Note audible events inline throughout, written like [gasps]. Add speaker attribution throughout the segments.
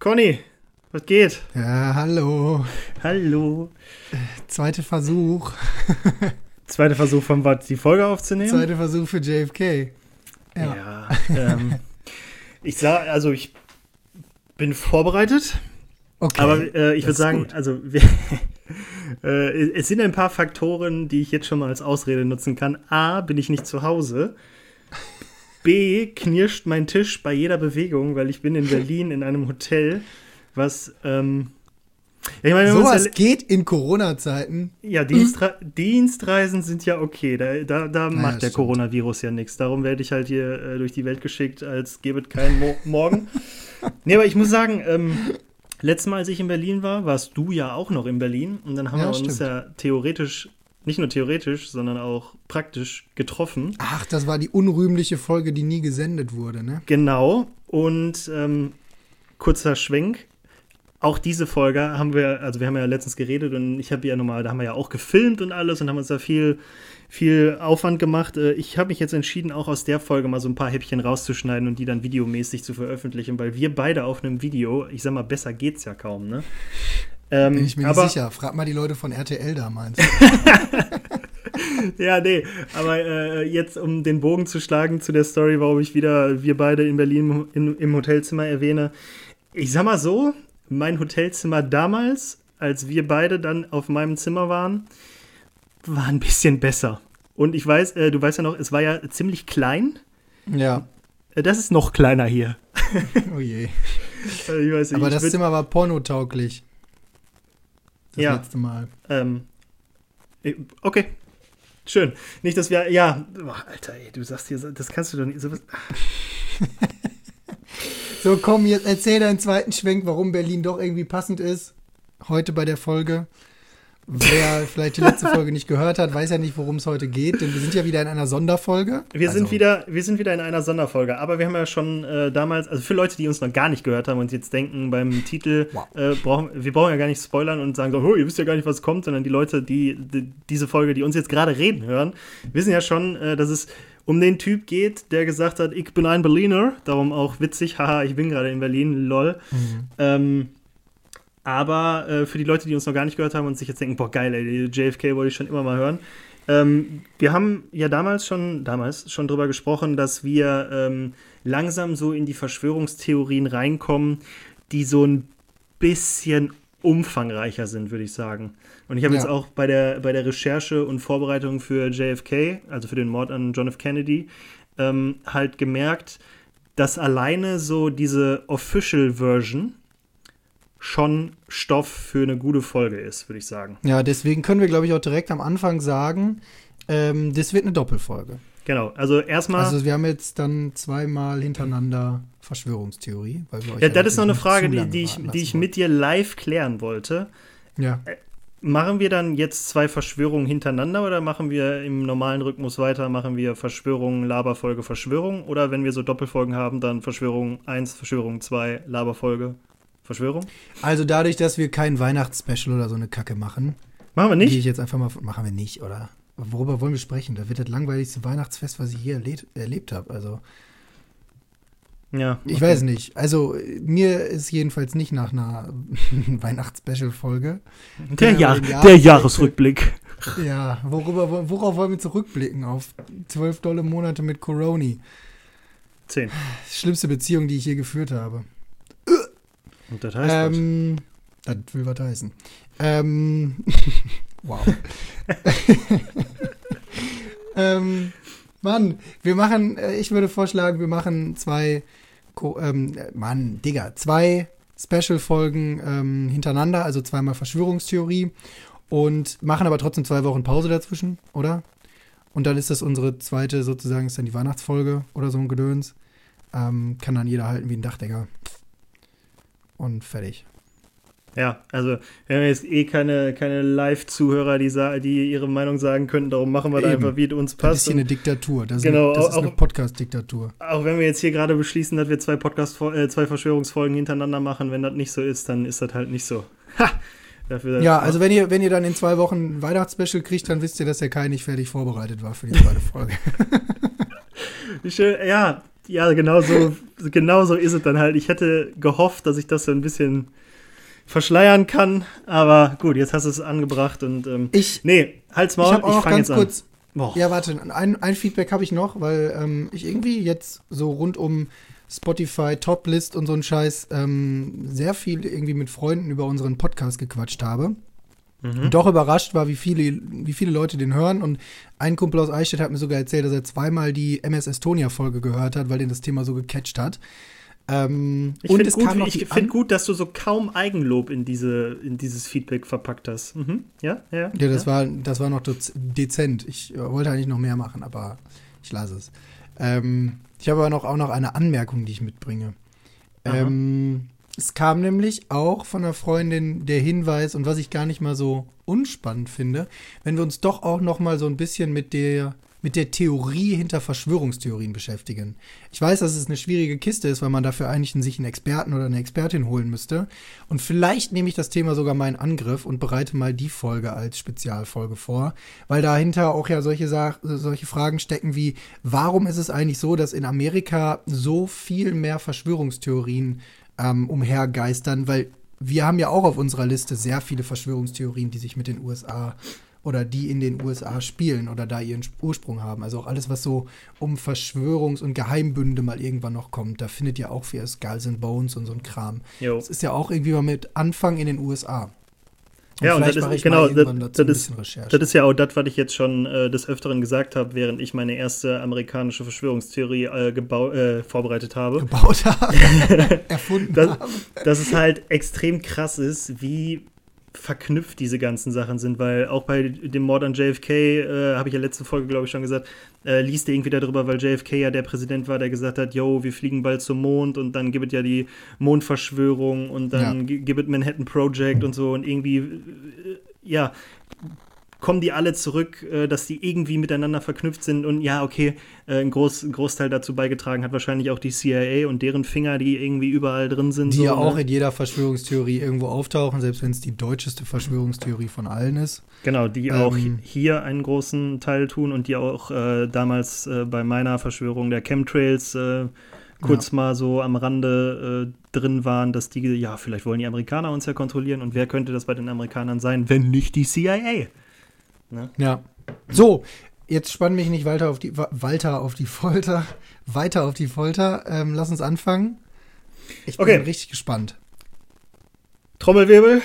Speaker 1: Conny, was geht?
Speaker 2: Ja, hallo.
Speaker 1: Hallo.
Speaker 2: Zweiter Versuch.
Speaker 1: Zweiter Versuch von was, die Folge aufzunehmen?
Speaker 2: Zweiter Versuch für JFK.
Speaker 1: Ja. ja ähm, ich sah, also ich bin vorbereitet. Okay. Aber äh, ich würde sagen, gut. also wir, [laughs] äh, es sind ein paar Faktoren, die ich jetzt schon mal als Ausrede nutzen kann. A, bin ich nicht zu Hause. B, knirscht mein Tisch bei jeder Bewegung, weil ich bin in Berlin in einem Hotel, was ähm,
Speaker 2: ich meine, Sowas ja, geht in Corona-Zeiten.
Speaker 1: Ja, Dienstre Dienstreisen sind ja okay. Da, da, da macht ja, der Coronavirus ja nichts. Darum werde ich halt hier äh, durch die Welt geschickt, als gäbe es keinen Mo Morgen. [laughs] nee, aber ich muss sagen, ähm, letztes Mal, als ich in Berlin war, warst du ja auch noch in Berlin. Und dann haben ja, wir uns ja theoretisch, nicht nur theoretisch, sondern auch praktisch getroffen.
Speaker 2: Ach, das war die unrühmliche Folge, die nie gesendet wurde, ne?
Speaker 1: Genau. Und ähm, kurzer Schwenk auch diese Folge haben wir, also wir haben ja letztens geredet und ich habe ja nochmal, da haben wir ja auch gefilmt und alles und haben uns da viel, viel Aufwand gemacht. Äh, ich habe mich jetzt entschieden, auch aus der Folge mal so ein paar Häppchen rauszuschneiden und die dann videomäßig zu veröffentlichen, weil wir beide auf einem Video, ich sag mal, besser geht's ja kaum, ne?
Speaker 2: Ähm, Bin ich mir aber, nicht sicher. Frag mal die Leute von RTL damals. [laughs] [laughs]
Speaker 1: ja, nee, aber äh, jetzt, um den Bogen zu schlagen zu der Story, warum ich wieder wir beide in Berlin in, im Hotelzimmer erwähne. Ich sag mal so, mein Hotelzimmer damals, als wir beide dann auf meinem Zimmer waren, war ein bisschen besser. Und ich weiß, äh, du weißt ja noch, es war ja ziemlich klein.
Speaker 2: Ja.
Speaker 1: Äh, das ist noch kleiner hier.
Speaker 2: Oh je. Also [laughs] ich weiß nicht, Aber das Zimmer war pornotauglich.
Speaker 1: Das ja. letzte Mal. Ähm, äh, okay. Schön. Nicht, dass wir. Ja. Oh, Alter, ey, du sagst hier, das kannst du doch nicht. Sowas. [laughs]
Speaker 2: So, komm, jetzt erzähl deinen zweiten Schwenk, warum Berlin doch irgendwie passend ist. Heute bei der Folge. Wer vielleicht die letzte Folge nicht gehört hat, weiß ja nicht, worum es heute geht, denn wir sind ja wieder in einer Sonderfolge.
Speaker 1: Wir, also. sind, wieder, wir sind wieder in einer Sonderfolge, aber wir haben ja schon äh, damals, also für Leute, die uns noch gar nicht gehört haben und jetzt denken beim Titel, wow. äh, brauchen, wir brauchen ja gar nicht spoilern und sagen so, oh, ihr wisst ja gar nicht, was kommt, sondern die Leute, die, die diese Folge, die uns jetzt gerade reden hören, wissen ja schon, äh, dass es um den Typ geht, der gesagt hat, ich bin ein Berliner, darum auch witzig, [laughs] haha, ich bin gerade in Berlin, lol. Mhm. Ähm, aber äh, für die Leute, die uns noch gar nicht gehört haben und sich jetzt denken, boah, geil, ey, JFK wollte ich schon immer mal hören. Ähm, wir haben ja damals schon, damals schon drüber gesprochen, dass wir ähm, langsam so in die Verschwörungstheorien reinkommen, die so ein bisschen umfangreicher sind, würde ich sagen. Und ich habe ja. jetzt auch bei der, bei der Recherche und Vorbereitung für JFK, also für den Mord an John F. Kennedy, ähm, halt gemerkt, dass alleine so diese Official Version schon Stoff für eine gute Folge ist, würde ich sagen.
Speaker 2: Ja, deswegen können wir, glaube ich, auch direkt am Anfang sagen, ähm, das wird eine Doppelfolge.
Speaker 1: Genau, also erstmal.
Speaker 2: Also wir haben jetzt dann zweimal hintereinander Verschwörungstheorie.
Speaker 1: ja, das ist noch eine Frage, die, die ich, die ich mit dir live klären wollte.
Speaker 2: Ja.
Speaker 1: Äh, Machen wir dann jetzt zwei Verschwörungen hintereinander oder machen wir im normalen Rhythmus weiter? Machen wir Verschwörung, Laberfolge, Verschwörung? Oder wenn wir so Doppelfolgen haben, dann Verschwörung 1, Verschwörung 2, Laberfolge, Verschwörung?
Speaker 2: Also dadurch, dass wir kein Weihnachtsspecial oder so eine Kacke machen.
Speaker 1: Machen wir nicht?
Speaker 2: Gehe ich jetzt einfach mal. Machen wir nicht, oder? Worüber wollen wir sprechen? Da wird das langweiligste Weihnachtsfest, was ich hier erlebt, erlebt habe. Also.
Speaker 1: Ja.
Speaker 2: Okay. Ich weiß nicht. Also, mir ist jedenfalls nicht nach einer [laughs] Weihnachtsspecial-Folge.
Speaker 1: Der, Jahr, Jahr der Jahresrückblick.
Speaker 2: Ja, worüber, worauf wollen wir zurückblicken? Auf zwölf dolle Monate mit Coroni.
Speaker 1: Zehn.
Speaker 2: Schlimmste Beziehung, die ich je geführt habe.
Speaker 1: Und das heißt ähm,
Speaker 2: was? Das will was heißen. Ähm, [laughs] wow. [laughs] ähm, Mann, wir machen, äh, ich würde vorschlagen, wir machen zwei, ähm, Mann, Digga, zwei Special-Folgen ähm, hintereinander, also zweimal Verschwörungstheorie und machen aber trotzdem zwei Wochen Pause dazwischen, oder? Und dann ist das unsere zweite, sozusagen, ist dann die Weihnachtsfolge oder so ein Gedöns. Ähm, kann dann jeder halten wie ein Dachdecker. Und fertig.
Speaker 1: Ja, also wir haben jetzt eh keine, keine Live-Zuhörer, die, die ihre Meinung sagen könnten, darum machen wir da einfach, wie es uns passt. Das ist
Speaker 2: hier eine Diktatur, das ist
Speaker 1: genau,
Speaker 2: eine,
Speaker 1: eine
Speaker 2: Podcast-Diktatur.
Speaker 1: Auch wenn wir jetzt hier gerade beschließen, dass wir zwei Podcast äh, zwei Verschwörungsfolgen hintereinander machen, wenn das nicht so ist, dann ist das halt nicht so. Ha!
Speaker 2: Dafür, ja, also wenn ihr, wenn ihr dann in zwei Wochen ein Weihnachtsspecial kriegt, dann wisst ihr, dass der Kai nicht fertig vorbereitet war für die zweite Folge. [laughs]
Speaker 1: Wie schön, ja, Ja, genau so, genau so ist es dann halt. Ich hätte gehofft, dass ich das so ein bisschen verschleiern kann, aber gut, jetzt hast du es angebracht und ähm,
Speaker 2: ich,
Speaker 1: nee, halt's Maul, ich, ich fange jetzt kurz,
Speaker 2: an. Ja, warte, ein, ein Feedback habe ich noch, weil ähm, ich irgendwie jetzt so rund um Spotify Toplist und so ein Scheiß ähm, sehr viel irgendwie mit Freunden über unseren Podcast gequatscht habe. Mhm. Doch überrascht war, wie viele, wie viele Leute den hören. Und ein Kumpel aus Eichstätt hat mir sogar erzählt, dass er zweimal die MS Estonia-Folge gehört hat, weil den das Thema so gecatcht hat.
Speaker 1: Ähm, ich finde gut, find gut, dass du so kaum Eigenlob in, diese, in dieses Feedback verpackt hast. Mhm. Ja, ja.
Speaker 2: Ja, das, ja. War, das war noch dezent. Ich äh, wollte eigentlich noch mehr machen, aber ich lasse es. Ähm, ich habe aber noch, auch noch eine Anmerkung, die ich mitbringe. Ähm, es kam nämlich auch von einer Freundin der Hinweis, und was ich gar nicht mal so unspannend finde, wenn wir uns doch auch noch mal so ein bisschen mit der mit der Theorie hinter Verschwörungstheorien beschäftigen. Ich weiß, dass es eine schwierige Kiste ist, weil man dafür eigentlich sich einen Experten oder eine Expertin holen müsste. Und vielleicht nehme ich das Thema sogar mal in Angriff und bereite mal die Folge als Spezialfolge vor, weil dahinter auch ja solche, Sa solche Fragen stecken wie, warum ist es eigentlich so, dass in Amerika so viel mehr Verschwörungstheorien ähm, umhergeistern? Weil wir haben ja auch auf unserer Liste sehr viele Verschwörungstheorien, die sich mit den USA oder die in den USA spielen oder da ihren Ursprung haben. Also auch alles, was so um Verschwörungs- und Geheimbünde mal irgendwann noch kommt, da findet ihr auch wie Skulls and Bones und so ein Kram. Jo. Das ist ja auch irgendwie mal mit Anfang in den USA.
Speaker 1: Und ja, und das ist, genau, das, das, ist, das ist ja auch das, was ich jetzt schon äh, des Öfteren gesagt habe, während ich meine erste amerikanische Verschwörungstheorie äh, äh, vorbereitet habe.
Speaker 2: Gebaut habe. [laughs] Erfunden
Speaker 1: dass,
Speaker 2: habe.
Speaker 1: Dass es halt extrem krass ist, wie verknüpft diese ganzen Sachen sind, weil auch bei dem Mord an JFK, äh, habe ich ja letzte Folge, glaube ich, schon gesagt, äh, liest ihr irgendwie darüber, weil JFK ja der Präsident war, der gesagt hat, yo, wir fliegen bald zum Mond und dann gibt es ja die Mondverschwörung und dann ja. gibt es Manhattan Project und so und irgendwie, äh, ja, kommen die alle zurück, äh, dass die irgendwie miteinander verknüpft sind. Und ja, okay, äh, ein, Groß, ein Großteil dazu beigetragen hat wahrscheinlich auch die CIA und deren Finger, die irgendwie überall drin sind.
Speaker 2: Die so, ja ne? auch in jeder Verschwörungstheorie irgendwo auftauchen, selbst wenn es die deutscheste Verschwörungstheorie von allen ist.
Speaker 1: Genau, die ähm, auch hier einen großen Teil tun und die auch äh, damals äh, bei meiner Verschwörung der Chemtrails äh, kurz ja. mal so am Rande äh, drin waren, dass die, ja, vielleicht wollen die Amerikaner uns ja kontrollieren und wer könnte das bei den Amerikanern sein, wenn nicht die CIA?
Speaker 2: Ne? Ja. So, jetzt spann mich nicht weiter auf die, Walter auf die Folter, [laughs] weiter auf die Folter. Ähm, lass uns anfangen. Ich bin okay. richtig gespannt.
Speaker 1: Trommelwirbel,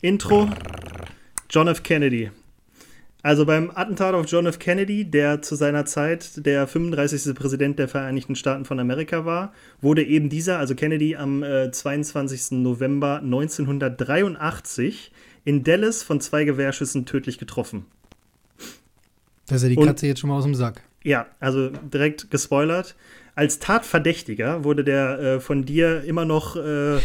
Speaker 1: Intro, John F. Kennedy. Also beim Attentat auf John F. Kennedy, der zu seiner Zeit der 35. Präsident der Vereinigten Staaten von Amerika war, wurde eben dieser, also Kennedy, am äh, 22. November 1983 in Dallas von zwei Gewehrschüssen tödlich getroffen.
Speaker 2: Da ist ja die Katze Und, jetzt schon mal aus dem Sack.
Speaker 1: Ja, also direkt gespoilert. Als Tatverdächtiger wurde der äh, von dir immer noch, äh,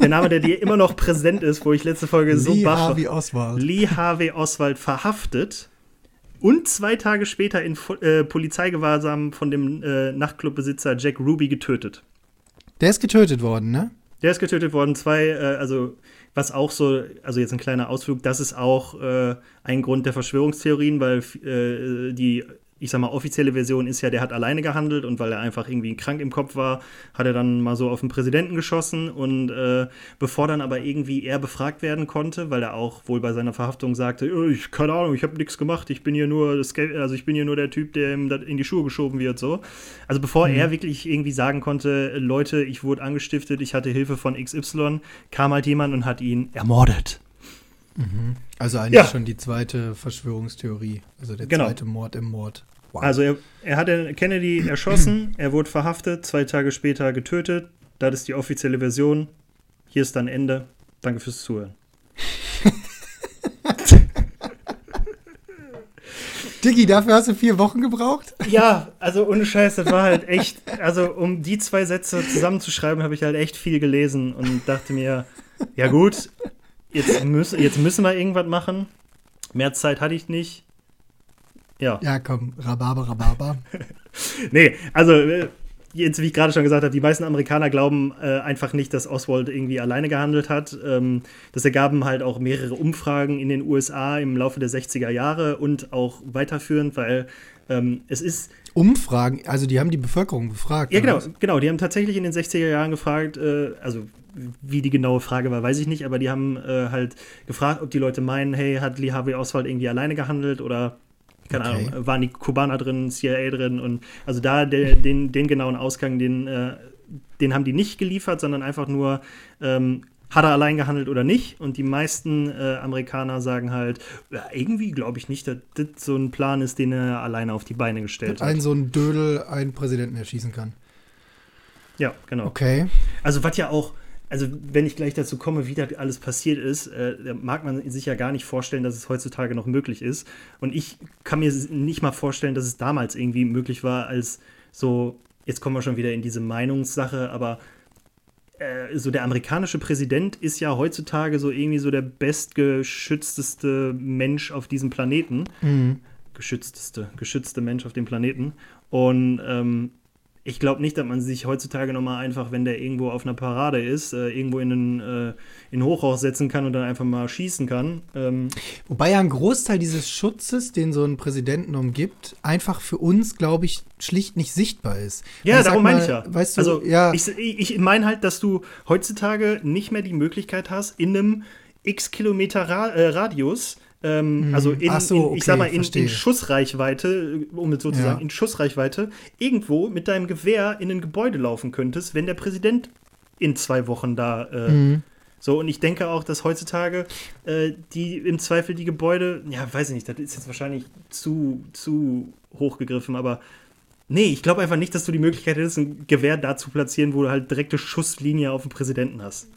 Speaker 1: der Name, der dir immer noch präsent ist, wo ich letzte Folge so
Speaker 2: Lee Harvey Oswald.
Speaker 1: Lee Harvey Oswald verhaftet und zwei Tage später in äh, Polizeigewahrsam von dem äh, Nachtclubbesitzer Jack Ruby getötet.
Speaker 2: Der ist getötet worden, ne?
Speaker 1: Der ist getötet worden. Zwei, äh, also was auch so, also jetzt ein kleiner Ausflug, das ist auch äh, ein Grund der Verschwörungstheorien, weil äh, die ich sag mal, offizielle Version ist ja, der hat alleine gehandelt und weil er einfach irgendwie krank im Kopf war, hat er dann mal so auf den Präsidenten geschossen und äh, bevor dann aber irgendwie er befragt werden konnte, weil er auch wohl bei seiner Verhaftung sagte, oh, ich keine Ahnung, ich habe nichts gemacht, ich bin hier nur also ich bin hier nur der Typ, der ihm in die Schuhe geschoben wird so. Also bevor mhm. er wirklich irgendwie sagen konnte, Leute, ich wurde angestiftet, ich hatte Hilfe von XY, kam halt jemand und hat ihn ermordet.
Speaker 2: Mhm. Also eigentlich ja. schon die zweite Verschwörungstheorie, also der genau. zweite Mord im Mord.
Speaker 1: Wow. Also er, er hat Kennedy [clears throat] erschossen, er wurde verhaftet, zwei Tage später getötet. Das ist die offizielle Version. Hier ist dann Ende. Danke fürs Zuhören. [laughs]
Speaker 2: Diggi, dafür hast du vier Wochen gebraucht?
Speaker 1: Ja, also ohne Scheiß, das war halt echt, also um die zwei Sätze zusammenzuschreiben, habe ich halt echt viel gelesen und dachte mir, ja gut, jetzt, müß, jetzt müssen wir irgendwas machen. Mehr Zeit hatte ich nicht.
Speaker 2: Ja. Ja, komm, Rhabarber, Rhabarber. [laughs]
Speaker 1: nee, also äh, jetzt, wie ich gerade schon gesagt habe, die meisten Amerikaner glauben äh, einfach nicht, dass Oswald irgendwie alleine gehandelt hat. Ähm, das ergaben halt auch mehrere Umfragen in den USA im Laufe der 60er Jahre und auch weiterführend, weil ähm, es ist.
Speaker 2: Umfragen, also die haben die Bevölkerung befragt.
Speaker 1: Ja, genau, genau. Die haben tatsächlich in den 60er Jahren gefragt, äh, also wie die genaue Frage war, weiß ich nicht, aber die haben äh, halt gefragt, ob die Leute meinen, hey, hat Lee Harvey Oswald irgendwie alleine gehandelt oder keine okay. Ahnung, waren die Kubaner drin, CIA drin und also da der, den, den genauen Ausgang, den, äh, den haben die nicht geliefert, sondern einfach nur, ähm, hat er allein gehandelt oder nicht? Und die meisten äh, Amerikaner sagen halt, ja, irgendwie glaube ich nicht, dass das so ein Plan ist, den er alleine auf die Beine gestellt hat.
Speaker 2: Ein so ein Dödel einen Präsidenten erschießen kann.
Speaker 1: Ja, genau.
Speaker 2: Okay.
Speaker 1: Also was ja auch also wenn ich gleich dazu komme, wie das alles passiert ist, äh, mag man sich ja gar nicht vorstellen, dass es heutzutage noch möglich ist. Und ich kann mir nicht mal vorstellen, dass es damals irgendwie möglich war, als so, jetzt kommen wir schon wieder in diese Meinungssache, aber äh, so der amerikanische Präsident ist ja heutzutage so irgendwie so der bestgeschützteste Mensch auf diesem Planeten. Mhm. Geschützteste, geschützte Mensch auf dem Planeten. Und ähm, ich glaube nicht, dass man sich heutzutage nochmal einfach, wenn der irgendwo auf einer Parade ist, äh, irgendwo in einen, äh, in Hochhaus setzen kann und dann einfach mal schießen kann. Ähm
Speaker 2: Wobei ja ein Großteil dieses Schutzes, den so ein Präsidenten umgibt, einfach für uns, glaube ich, schlicht nicht sichtbar ist.
Speaker 1: Ja, darum meine ich ja. Weißt du, also, ja. Ich, ich meine halt, dass du heutzutage nicht mehr die Möglichkeit hast, in einem x Kilometer Ra äh, Radius ähm, mhm. Also in, so, okay, in, ich sag mal, in, in, Schussreichweite, um es so zu sagen, in Schussreichweite, irgendwo mit deinem Gewehr in ein Gebäude laufen könntest, wenn der Präsident in zwei Wochen da äh, mhm. So, und ich denke auch, dass heutzutage äh, die im Zweifel die Gebäude, ja, weiß ich nicht, das ist jetzt wahrscheinlich zu, zu hochgegriffen, aber nee, ich glaube einfach nicht, dass du die Möglichkeit hättest, ein Gewehr da zu platzieren, wo du halt direkte Schusslinie auf den Präsidenten hast.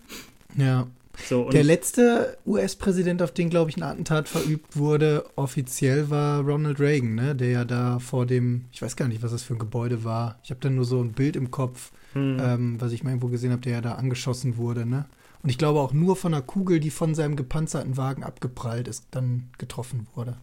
Speaker 2: Ja. So, der letzte US-Präsident, auf den, glaube ich, ein Attentat verübt wurde, offiziell war Ronald Reagan, ne? der ja da vor dem, ich weiß gar nicht, was das für ein Gebäude war. Ich habe da nur so ein Bild im Kopf, hm. ähm, was ich mal irgendwo gesehen habe, der ja da angeschossen wurde. Ne? Und ich glaube auch nur von einer Kugel, die von seinem gepanzerten Wagen abgeprallt ist, dann getroffen wurde.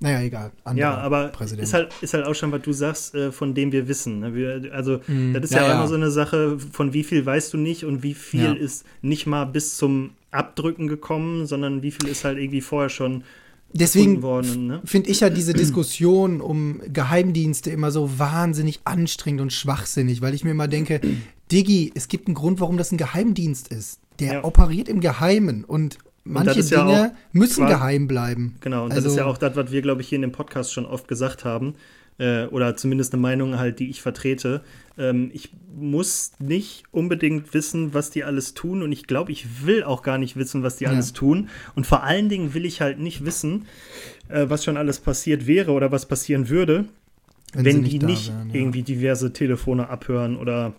Speaker 2: Naja, egal.
Speaker 1: Ja, aber Präsident. Ist, halt, ist halt auch schon, was du sagst, äh, von dem wir wissen. Ne? Wir, also, mm, das ist ja, ja, immer so eine Sache, von wie viel weißt du nicht und wie viel ja. ist nicht mal bis zum Abdrücken gekommen, sondern wie viel ist halt irgendwie vorher schon
Speaker 2: Deswegen ne? finde ich ja diese [clears throat] Diskussion um Geheimdienste immer so wahnsinnig anstrengend und schwachsinnig, weil ich mir immer denke, [clears throat] Diggi, es gibt einen Grund, warum das ein Geheimdienst ist. Der ja. operiert im Geheimen und manche Dinge ja müssen geheim bleiben.
Speaker 1: Genau, und also, das ist ja also auch das, was wir, glaube ich, hier in dem Podcast schon oft gesagt haben. Äh, oder zumindest eine Meinung halt, die ich vertrete. Ähm, ich muss nicht unbedingt wissen, was die alles tun. Und ich glaube, ich will auch gar nicht wissen, was die ja. alles tun. Und vor allen Dingen will ich halt nicht wissen, äh, was schon alles passiert wäre oder was passieren würde, wenn, wenn die nicht wären, ja. irgendwie diverse Telefone abhören oder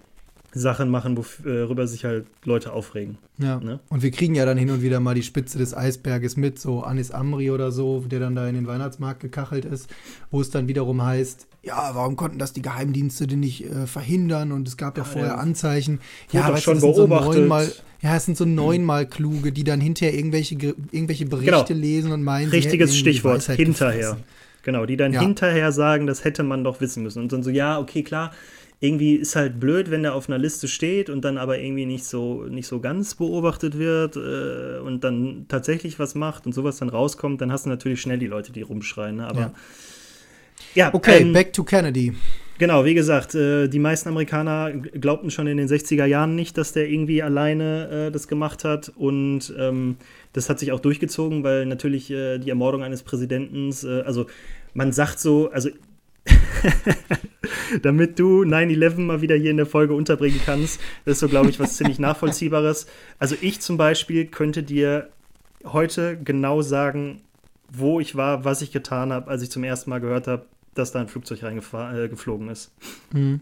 Speaker 1: Sachen machen, worüber sich halt Leute aufregen.
Speaker 2: Ja. Ne? Und wir kriegen ja dann hin und wieder mal die Spitze des Eisberges mit, so Anis Amri oder so, der dann da in den Weihnachtsmarkt gekachelt ist, wo es dann wiederum heißt, ja, warum konnten das die Geheimdienste denn nicht äh, verhindern? Und es gab ja, ja vorher. Anzeichen.
Speaker 1: Ja, aber schon beobachtet.
Speaker 2: So neunmal, ja, es sind so neunmal kluge, die dann hinterher irgendwelche, irgendwelche Berichte genau. lesen und meinen,
Speaker 1: Richtiges Stichwort, hinterher. Gefressen. Genau, die dann ja. hinterher sagen, das hätte man doch wissen müssen. Und dann so, ja, okay, klar, irgendwie ist halt blöd, wenn der auf einer Liste steht und dann aber irgendwie nicht so, nicht so ganz beobachtet wird äh, und dann tatsächlich was macht und sowas dann rauskommt, dann hast du natürlich schnell die Leute, die rumschreien. Ne? Aber ja,
Speaker 2: ja okay, ähm, back to Kennedy.
Speaker 1: Genau, wie gesagt, äh, die meisten Amerikaner glaubten schon in den 60er Jahren nicht, dass der irgendwie alleine äh, das gemacht hat. Und ähm, das hat sich auch durchgezogen, weil natürlich äh, die Ermordung eines Präsidenten, äh, also man sagt so, also [laughs] damit du 9-11 mal wieder hier in der Folge unterbringen kannst. Das ist so, glaube ich, was ziemlich Nachvollziehbares. Also ich zum Beispiel könnte dir heute genau sagen, wo ich war, was ich getan habe, als ich zum ersten Mal gehört habe, dass da ein Flugzeug reingeflogen äh, ist. Mhm.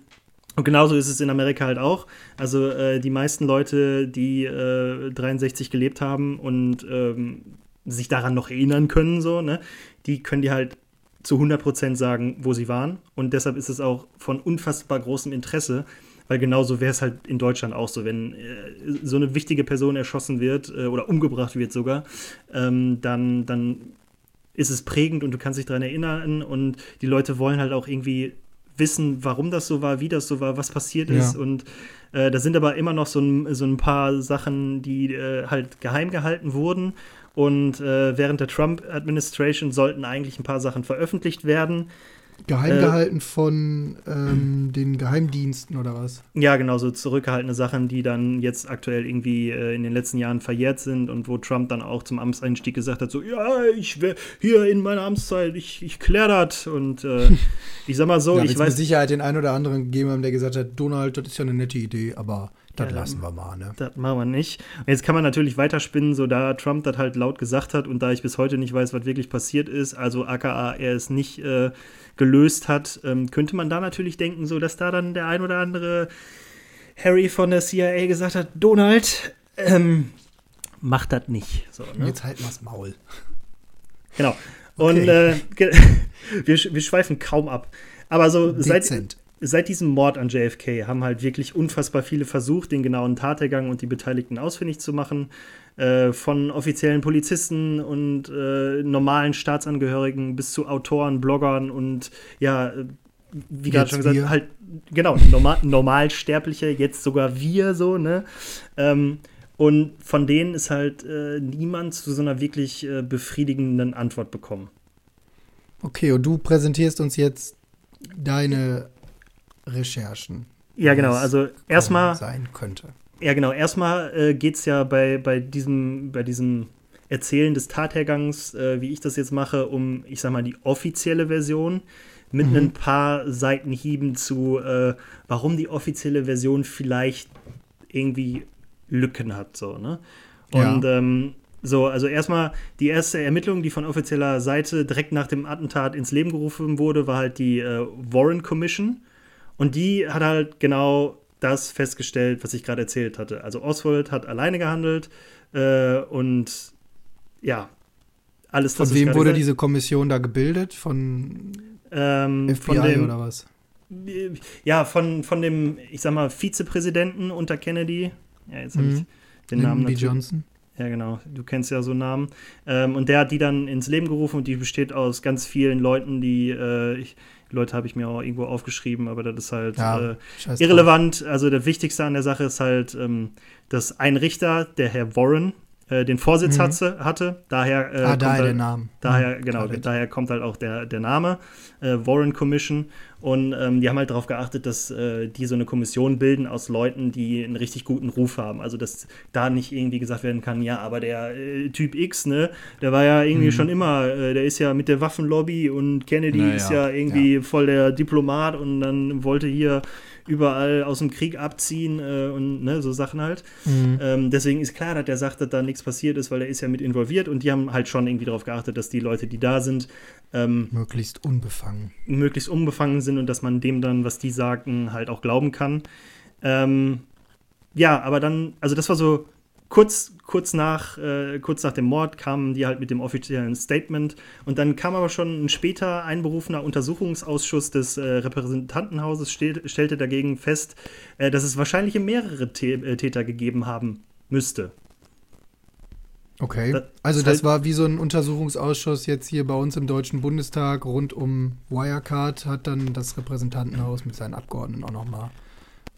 Speaker 1: Und genauso ist es in Amerika halt auch. Also äh, die meisten Leute, die äh, 63 gelebt haben und ähm, sich daran noch erinnern können, so, ne, die können dir halt zu 100% sagen, wo sie waren. Und deshalb ist es auch von unfassbar großem Interesse, weil genauso wäre es halt in Deutschland auch so, wenn äh, so eine wichtige Person erschossen wird äh, oder umgebracht wird sogar, ähm, dann, dann ist es prägend und du kannst dich daran erinnern und die Leute wollen halt auch irgendwie wissen, warum das so war, wie das so war, was passiert ist ja. und äh, da sind aber immer noch so ein, so ein paar Sachen, die äh, halt geheim gehalten wurden und äh, während der Trump-Administration sollten eigentlich ein paar Sachen veröffentlicht werden.
Speaker 2: Geheim äh, gehalten von ähm, den Geheimdiensten oder was?
Speaker 1: Ja, genau, so zurückgehaltene Sachen, die dann jetzt aktuell irgendwie äh, in den letzten Jahren verjährt sind und wo Trump dann auch zum Amtseinstieg gesagt hat: so, ja, ich wäre hier in meiner Amtszeit, ich, ich kläre das. Und äh, [laughs] ich sag mal so, ja, ich weiß.
Speaker 2: mit Sicherheit den einen oder anderen gegeben haben, der gesagt hat: Donald, das ist ja eine nette Idee, aber das ja, lassen wir mal, ne?
Speaker 1: Das machen wir nicht. Und jetzt kann man natürlich weiterspinnen, so da Trump das halt laut gesagt hat und da ich bis heute nicht weiß, was wirklich passiert ist, also aka er ist nicht äh, gelöst hat, ähm, könnte man da natürlich denken, so dass da dann der ein oder andere Harry von der CIA gesagt hat, Donald, ähm, mach das nicht. So,
Speaker 2: ne? Jetzt halt mal's Maul.
Speaker 1: Genau. Und okay. äh, [laughs] wir, wir schweifen kaum ab. Aber so Dezent. seit, seit diesem Mord an JFK haben halt wirklich unfassbar viele versucht, den genauen Tathergang und die Beteiligten ausfindig zu machen. Äh, von offiziellen Polizisten und äh, normalen Staatsangehörigen bis zu Autoren, Bloggern und ja, äh, wie gerade schon gesagt, wir. halt, genau, normal, Normalsterbliche, jetzt sogar wir so, ne? Ähm, und von denen ist halt äh, niemand zu so einer wirklich äh, befriedigenden Antwort bekommen.
Speaker 2: Okay, und du präsentierst uns jetzt deine Recherchen.
Speaker 1: Ja, genau. Also erstmal
Speaker 2: sein könnte.
Speaker 1: Ja, genau. Erstmal äh, geht es ja bei, bei, diesem, bei diesem Erzählen des Tathergangs, äh, wie ich das jetzt mache, um, ich sag mal, die offizielle Version mit mhm. ein paar Seitenhieben zu, äh, warum die offizielle Version vielleicht irgendwie Lücken hat, so, ne? Und ja. ähm, so, also erstmal die erste Ermittlung, die von offizieller Seite direkt nach dem Attentat ins Leben gerufen wurde, war halt die äh, Warren Commission. Und die hat halt genau das festgestellt, was ich gerade erzählt hatte. Also Oswald hat alleine gehandelt äh, und ja, alles.
Speaker 2: Von wem wurde diese Kommission da gebildet? Von
Speaker 1: ähm, FBI von dem, oder was? Ja, von, von dem, ich sag mal, Vizepräsidenten unter Kennedy. Ja, jetzt habe mhm. ich den Namen
Speaker 2: B. Johnson.
Speaker 1: Ja, genau. Du kennst ja so Namen. Ähm, und der hat die dann ins Leben gerufen und die besteht aus ganz vielen Leuten, die äh, ich, Leute habe ich mir auch irgendwo aufgeschrieben, aber das ist halt ja, äh, irrelevant. Drauf. Also der Wichtigste an der Sache ist halt, ähm, dass ein Richter, der Herr Warren, äh, den Vorsitz mhm. hatte, hatte. Daher,
Speaker 2: äh, ah, daher halt, der Name.
Speaker 1: Daher, mhm, genau, daher kommt halt auch der, der Name, äh, Warren Commission. Und ähm, die haben halt darauf geachtet, dass äh, die so eine Kommission bilden aus Leuten, die einen richtig guten Ruf haben. Also, dass da nicht irgendwie gesagt werden kann, ja, aber der äh, Typ X, ne, der war ja irgendwie mhm. schon immer, äh, der ist ja mit der Waffenlobby und Kennedy naja, ist ja irgendwie ja. voll der Diplomat und dann wollte hier überall aus dem Krieg abziehen äh, und ne, so Sachen halt. Mhm. Ähm, deswegen ist klar, dass der sagt, dass da nichts passiert ist, weil er ist ja mit involviert und die haben halt schon irgendwie darauf geachtet, dass die Leute, die da sind,
Speaker 2: ähm, möglichst unbefangen.
Speaker 1: Möglichst unbefangen sind und dass man dem dann, was die sagen, halt auch glauben kann. Ähm, ja, aber dann, also das war so kurz, kurz, nach, äh, kurz nach dem Mord kamen die halt mit dem offiziellen Statement und dann kam aber schon ein später einberufener Untersuchungsausschuss des äh, Repräsentantenhauses, stell, stellte dagegen fest, äh, dass es wahrscheinlich mehrere äh, Täter gegeben haben müsste.
Speaker 2: Okay. Das also das halt war wie so ein Untersuchungsausschuss jetzt hier bei uns im Deutschen Bundestag rund um Wirecard hat dann das Repräsentantenhaus mit seinen Abgeordneten auch nochmal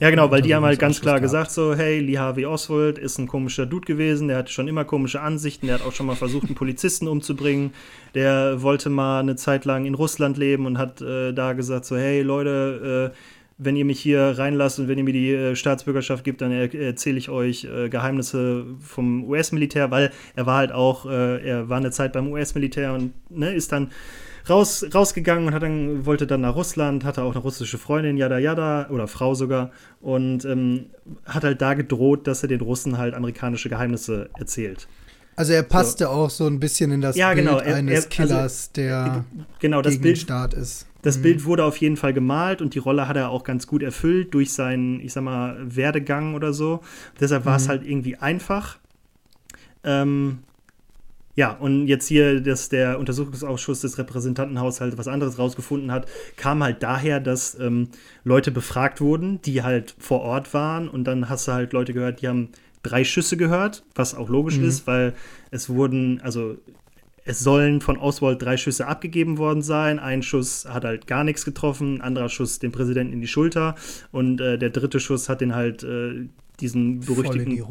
Speaker 1: ja, genau, weil die haben halt ganz klar gehabt. gesagt so, hey, Lee Harvey Oswald ist ein komischer Dude gewesen, der hatte schon immer komische Ansichten, der hat auch schon mal versucht, einen [laughs] Polizisten umzubringen, der wollte mal eine Zeit lang in Russland leben und hat äh, da gesagt so, hey Leute, äh, wenn ihr mich hier reinlasst und wenn ihr mir die äh, Staatsbürgerschaft gibt, dann er erzähle ich euch äh, Geheimnisse vom US-Militär, weil er war halt auch, äh, er war eine Zeit beim US-Militär und ne, ist dann raus, rausgegangen und hat dann, wollte dann nach Russland, hatte auch eine russische Freundin, yada yada, oder Frau sogar, und ähm, hat halt da gedroht, dass er den Russen halt amerikanische Geheimnisse erzählt.
Speaker 2: Also er passte so. auch so ein bisschen in das
Speaker 1: ja,
Speaker 2: Bild
Speaker 1: genau. er,
Speaker 2: eines also, Killers, also, der
Speaker 1: genau, das
Speaker 2: gegen
Speaker 1: Bild,
Speaker 2: Staat ist.
Speaker 1: Das mhm. Bild wurde auf jeden Fall gemalt und die Rolle hat er auch ganz gut erfüllt durch seinen, ich sag mal, Werdegang oder so. Deshalb war es mhm. halt irgendwie einfach. Ähm, ja, und jetzt hier, dass der Untersuchungsausschuss des Repräsentantenhaushalts was anderes rausgefunden hat, kam halt daher, dass ähm, Leute befragt wurden, die halt vor Ort waren. Und dann hast du halt Leute gehört, die haben drei Schüsse gehört, was auch logisch mhm. ist, weil es wurden, also es sollen von Oswald drei Schüsse abgegeben worden sein. Ein Schuss hat halt gar nichts getroffen, ein anderer Schuss den Präsidenten in die Schulter und äh, der dritte Schuss hat den halt äh, diesen berüchtigten
Speaker 2: die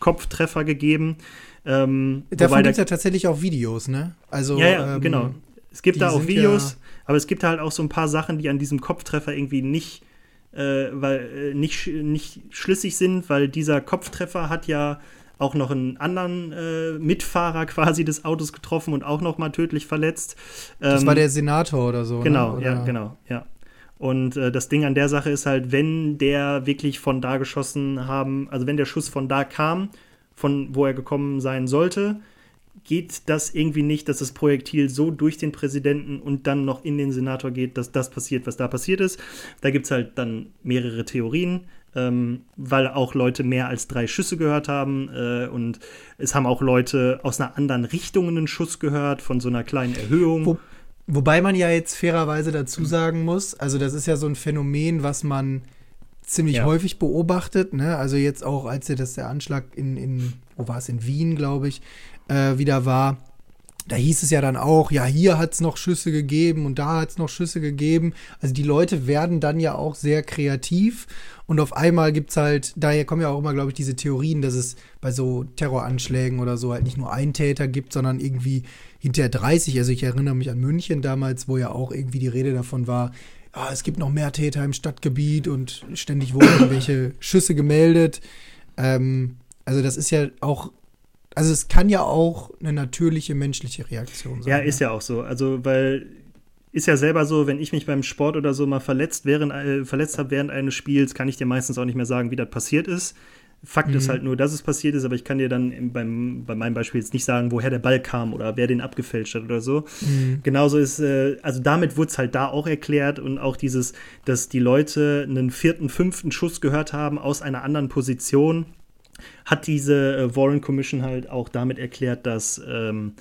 Speaker 1: Kopftreffer gegeben.
Speaker 2: Ähm, Davon gibt es ja tatsächlich auch Videos, ne?
Speaker 1: Also, ja, ja ähm, genau. Es gibt da auch Videos, ja aber es gibt halt auch so ein paar Sachen, die an diesem Kopftreffer irgendwie nicht, äh, weil, äh, nicht, nicht schlüssig sind, weil dieser Kopftreffer hat ja auch noch einen anderen äh, Mitfahrer quasi des Autos getroffen und auch noch mal tödlich verletzt.
Speaker 2: Ähm, das war ähm, der Senator oder so.
Speaker 1: Ne? Genau, ne? oder? ja, genau, ja. Und äh, das Ding an der Sache ist halt, wenn der wirklich von da geschossen haben, also wenn der Schuss von da kam, von wo er gekommen sein sollte, geht das irgendwie nicht, dass das Projektil so durch den Präsidenten und dann noch in den Senator geht, dass das passiert, was da passiert ist. Da gibt es halt dann mehrere Theorien, ähm, weil auch Leute mehr als drei Schüsse gehört haben äh, und es haben auch Leute aus einer anderen Richtung einen Schuss gehört, von so einer kleinen Erhöhung. Wo
Speaker 2: Wobei man ja jetzt fairerweise dazu sagen muss, also das ist ja so ein Phänomen, was man ziemlich ja. häufig beobachtet. Ne? Also jetzt auch, als ja das der Anschlag in, in wo war es, in Wien, glaube ich, äh, wieder war, da hieß es ja dann auch, ja, hier hat es noch Schüsse gegeben und da hat es noch Schüsse gegeben. Also die Leute werden dann ja auch sehr kreativ und auf einmal gibt es halt, daher kommen ja auch immer, glaube ich, diese Theorien, dass es bei so Terroranschlägen oder so halt nicht nur einen Täter gibt, sondern irgendwie hinter 30. Also ich erinnere mich an München damals, wo ja auch irgendwie die Rede davon war, ah, es gibt noch mehr Täter im Stadtgebiet und ständig wurden irgendwelche [clears throat] Schüsse gemeldet. Ähm, also das ist ja auch also es kann ja auch eine natürliche menschliche Reaktion sein.
Speaker 1: Ja, ist ne? ja auch so. Also, weil ist ja selber so, wenn ich mich beim Sport oder so mal verletzt, während, äh, verletzt habe während eines Spiels, kann ich dir meistens auch nicht mehr sagen, wie das passiert ist. Fakt mhm. ist halt nur, dass es passiert ist, aber ich kann dir dann beim, bei meinem Beispiel jetzt nicht sagen, woher der Ball kam oder wer den abgefälscht hat oder so. Mhm. Genauso ist, äh, also damit wurde es halt da auch erklärt und auch dieses, dass die Leute einen vierten, fünften Schuss gehört haben aus einer anderen Position hat diese äh, Warren Commission halt auch damit erklärt, dass, ähm,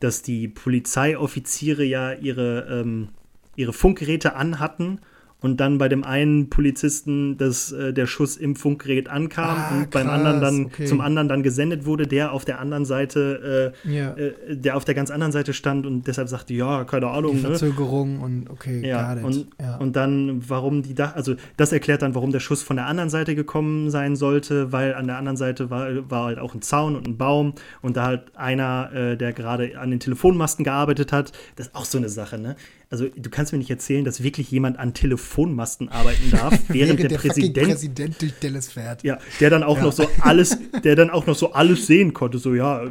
Speaker 1: dass die Polizeioffiziere ja ihre, ähm, ihre Funkgeräte anhatten und dann bei dem einen Polizisten, dass äh, der Schuss im Funkgerät ankam ah, und beim krass, anderen dann okay. zum anderen dann gesendet wurde, der auf der anderen Seite, äh, ja. äh, der auf der ganz anderen Seite stand und deshalb sagte, ja, keine Ahnung. Die
Speaker 2: ne? Verzögerung ne? und okay,
Speaker 1: ja, und, ja. und dann, warum die da, also das erklärt dann, warum der Schuss von der anderen Seite gekommen sein sollte, weil an der anderen Seite war, war halt auch ein Zaun und ein Baum und da halt einer, äh, der gerade an den Telefonmasten gearbeitet hat, das ist auch so eine Sache, ne? Also du kannst mir nicht erzählen, dass wirklich jemand an Telefonmasten arbeiten darf, [laughs] während der, der Präsident,
Speaker 2: Präsident durch Dallas fährt.
Speaker 1: Ja, der dann auch ja. noch so alles, [laughs] der dann auch noch so alles sehen konnte, so ja,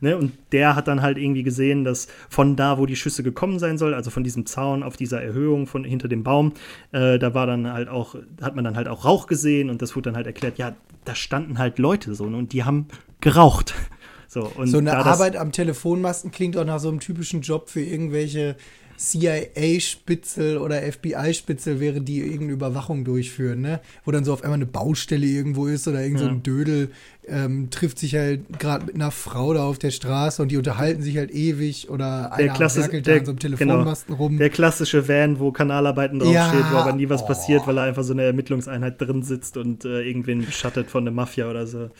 Speaker 1: ne, und der hat dann halt irgendwie gesehen, dass von da, wo die Schüsse gekommen sein soll, also von diesem Zaun auf dieser Erhöhung von hinter dem Baum, äh, da war dann halt auch, hat man dann halt auch Rauch gesehen und das wurde dann halt erklärt, ja, da standen halt Leute so ne, und die haben geraucht. [laughs]
Speaker 2: So, so eine Arbeit am Telefonmasten klingt auch nach so einem typischen Job für irgendwelche CIA-Spitzel oder FBI-Spitzel wäre, die irgendeine Überwachung durchführen, ne? Wo dann so auf einmal eine Baustelle irgendwo ist oder irgend so ein Dödel ähm, trifft sich halt gerade mit einer Frau da auf der Straße und die unterhalten sich halt ewig oder
Speaker 1: der einer werkelt da an so einem genau. Telefonmasten genau, rum. Der klassische Van, wo Kanalarbeiten draufsteht, ja, wo aber nie was oh. passiert, weil er einfach so eine Ermittlungseinheit drin sitzt und äh, irgendwen beschattet von der Mafia oder so.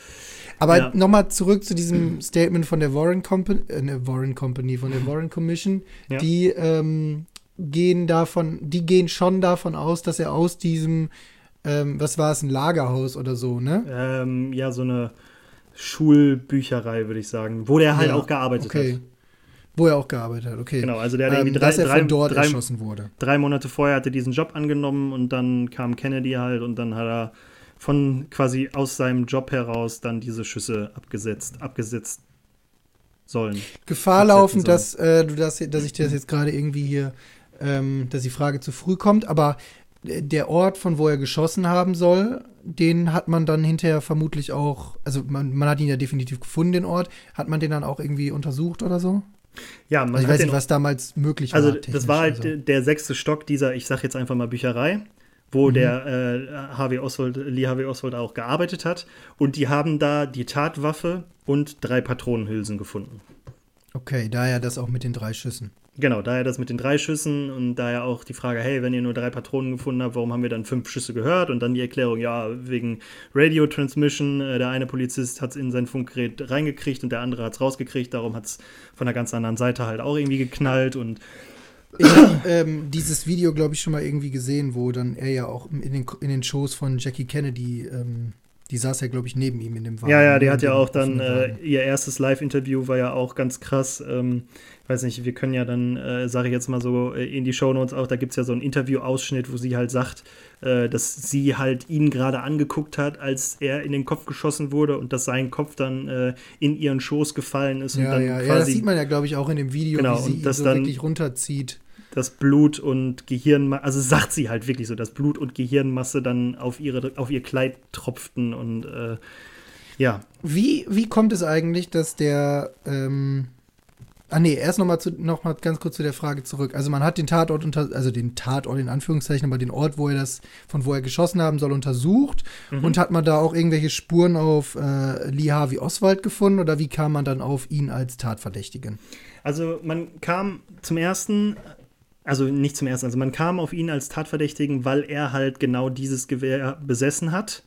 Speaker 2: Aber ja. nochmal zurück zu diesem Statement von der Warren Company, äh, ne, Warren Company, von der Warren Commission. Ja. Die ähm, gehen davon, die gehen schon davon aus, dass er aus diesem, ähm, was war es, ein Lagerhaus oder so, ne?
Speaker 1: Ähm, ja, so eine Schulbücherei, würde ich sagen, wo der halt ja, auch gearbeitet okay. hat.
Speaker 2: Wo er auch gearbeitet hat, okay.
Speaker 1: Genau, also der hat
Speaker 2: ähm, irgendwie
Speaker 1: drei, dass
Speaker 2: er
Speaker 1: drei,
Speaker 2: dort
Speaker 1: drei,
Speaker 2: erschossen wurde.
Speaker 1: Drei Monate vorher hat er diesen Job angenommen und dann kam Kennedy halt und dann hat er von quasi aus seinem Job heraus dann diese Schüsse abgesetzt, abgesetzt sollen.
Speaker 2: Gefahr laufen, dass äh, du das, dass ich das jetzt gerade irgendwie hier, ähm, dass die Frage zu früh kommt, aber der Ort, von wo er geschossen haben soll, den hat man dann hinterher vermutlich auch, also man, man hat ihn ja definitiv gefunden, den Ort. Hat man den dann auch irgendwie untersucht oder so?
Speaker 1: Ja, man
Speaker 2: also ich weiß nicht, was damals möglich
Speaker 1: also war. Also das war halt also. der sechste Stock dieser, ich sag jetzt einfach mal Bücherei wo mhm. der äh, Harvey Oswald, Lee Harvey Oswald auch gearbeitet hat. Und die haben da die Tatwaffe und drei Patronenhülsen gefunden.
Speaker 2: Okay, daher das auch mit den drei Schüssen.
Speaker 1: Genau, daher das mit den drei Schüssen und daher auch die Frage, hey, wenn ihr nur drei Patronen gefunden habt, warum haben wir dann fünf Schüsse gehört? Und dann die Erklärung, ja, wegen Radio Transmission, äh, der eine Polizist hat es in sein Funkgerät reingekriegt und der andere hat es rausgekriegt, darum hat es von der ganz anderen Seite halt auch irgendwie geknallt und
Speaker 2: ich habe ähm, dieses Video, glaube ich, schon mal irgendwie gesehen, wo dann er ja auch in den, in den Shows von Jackie Kennedy ähm, Die saß ja, glaube ich, neben ihm in dem Wagen.
Speaker 1: Ja, ja, die hat ja auch dann, äh, ihr erstes Live-Interview war ja auch ganz krass. Ähm, ich weiß nicht, wir können ja dann, äh, sage ich jetzt mal so, äh, in die Shownotes auch, da gibt es ja so einen Interview-Ausschnitt, wo sie halt sagt, äh, dass sie halt ihn gerade angeguckt hat, als er in den Kopf geschossen wurde und dass sein Kopf dann äh, in ihren Schoß gefallen ist.
Speaker 2: Ja,
Speaker 1: und dann
Speaker 2: ja,
Speaker 1: quasi,
Speaker 2: ja, das sieht man ja, glaube ich, auch in dem Video,
Speaker 1: Genau,
Speaker 2: wie sie
Speaker 1: und
Speaker 2: ihn
Speaker 1: das
Speaker 2: so
Speaker 1: dann-
Speaker 2: wirklich runterzieht.
Speaker 1: Das Blut und Gehirnmasse, also sagt sie halt wirklich so, dass Blut und Gehirnmasse dann auf, ihre, auf ihr Kleid tropften und äh, ja.
Speaker 2: Wie, wie kommt es eigentlich, dass der, ähm, ah nee, erst noch mal, zu, noch mal ganz kurz zu der Frage zurück. Also man hat den Tatort unter, also den Tatort in Anführungszeichen, aber den Ort, wo er das, von wo er geschossen haben soll, untersucht.
Speaker 1: Mhm.
Speaker 2: Und hat man da auch irgendwelche Spuren auf äh, Lee Harvey Oswald gefunden oder wie kam man dann auf ihn als Tatverdächtigen?
Speaker 1: Also man kam zum ersten, also nicht zum ersten, also man kam auf ihn als Tatverdächtigen, weil er halt genau dieses Gewehr besessen hat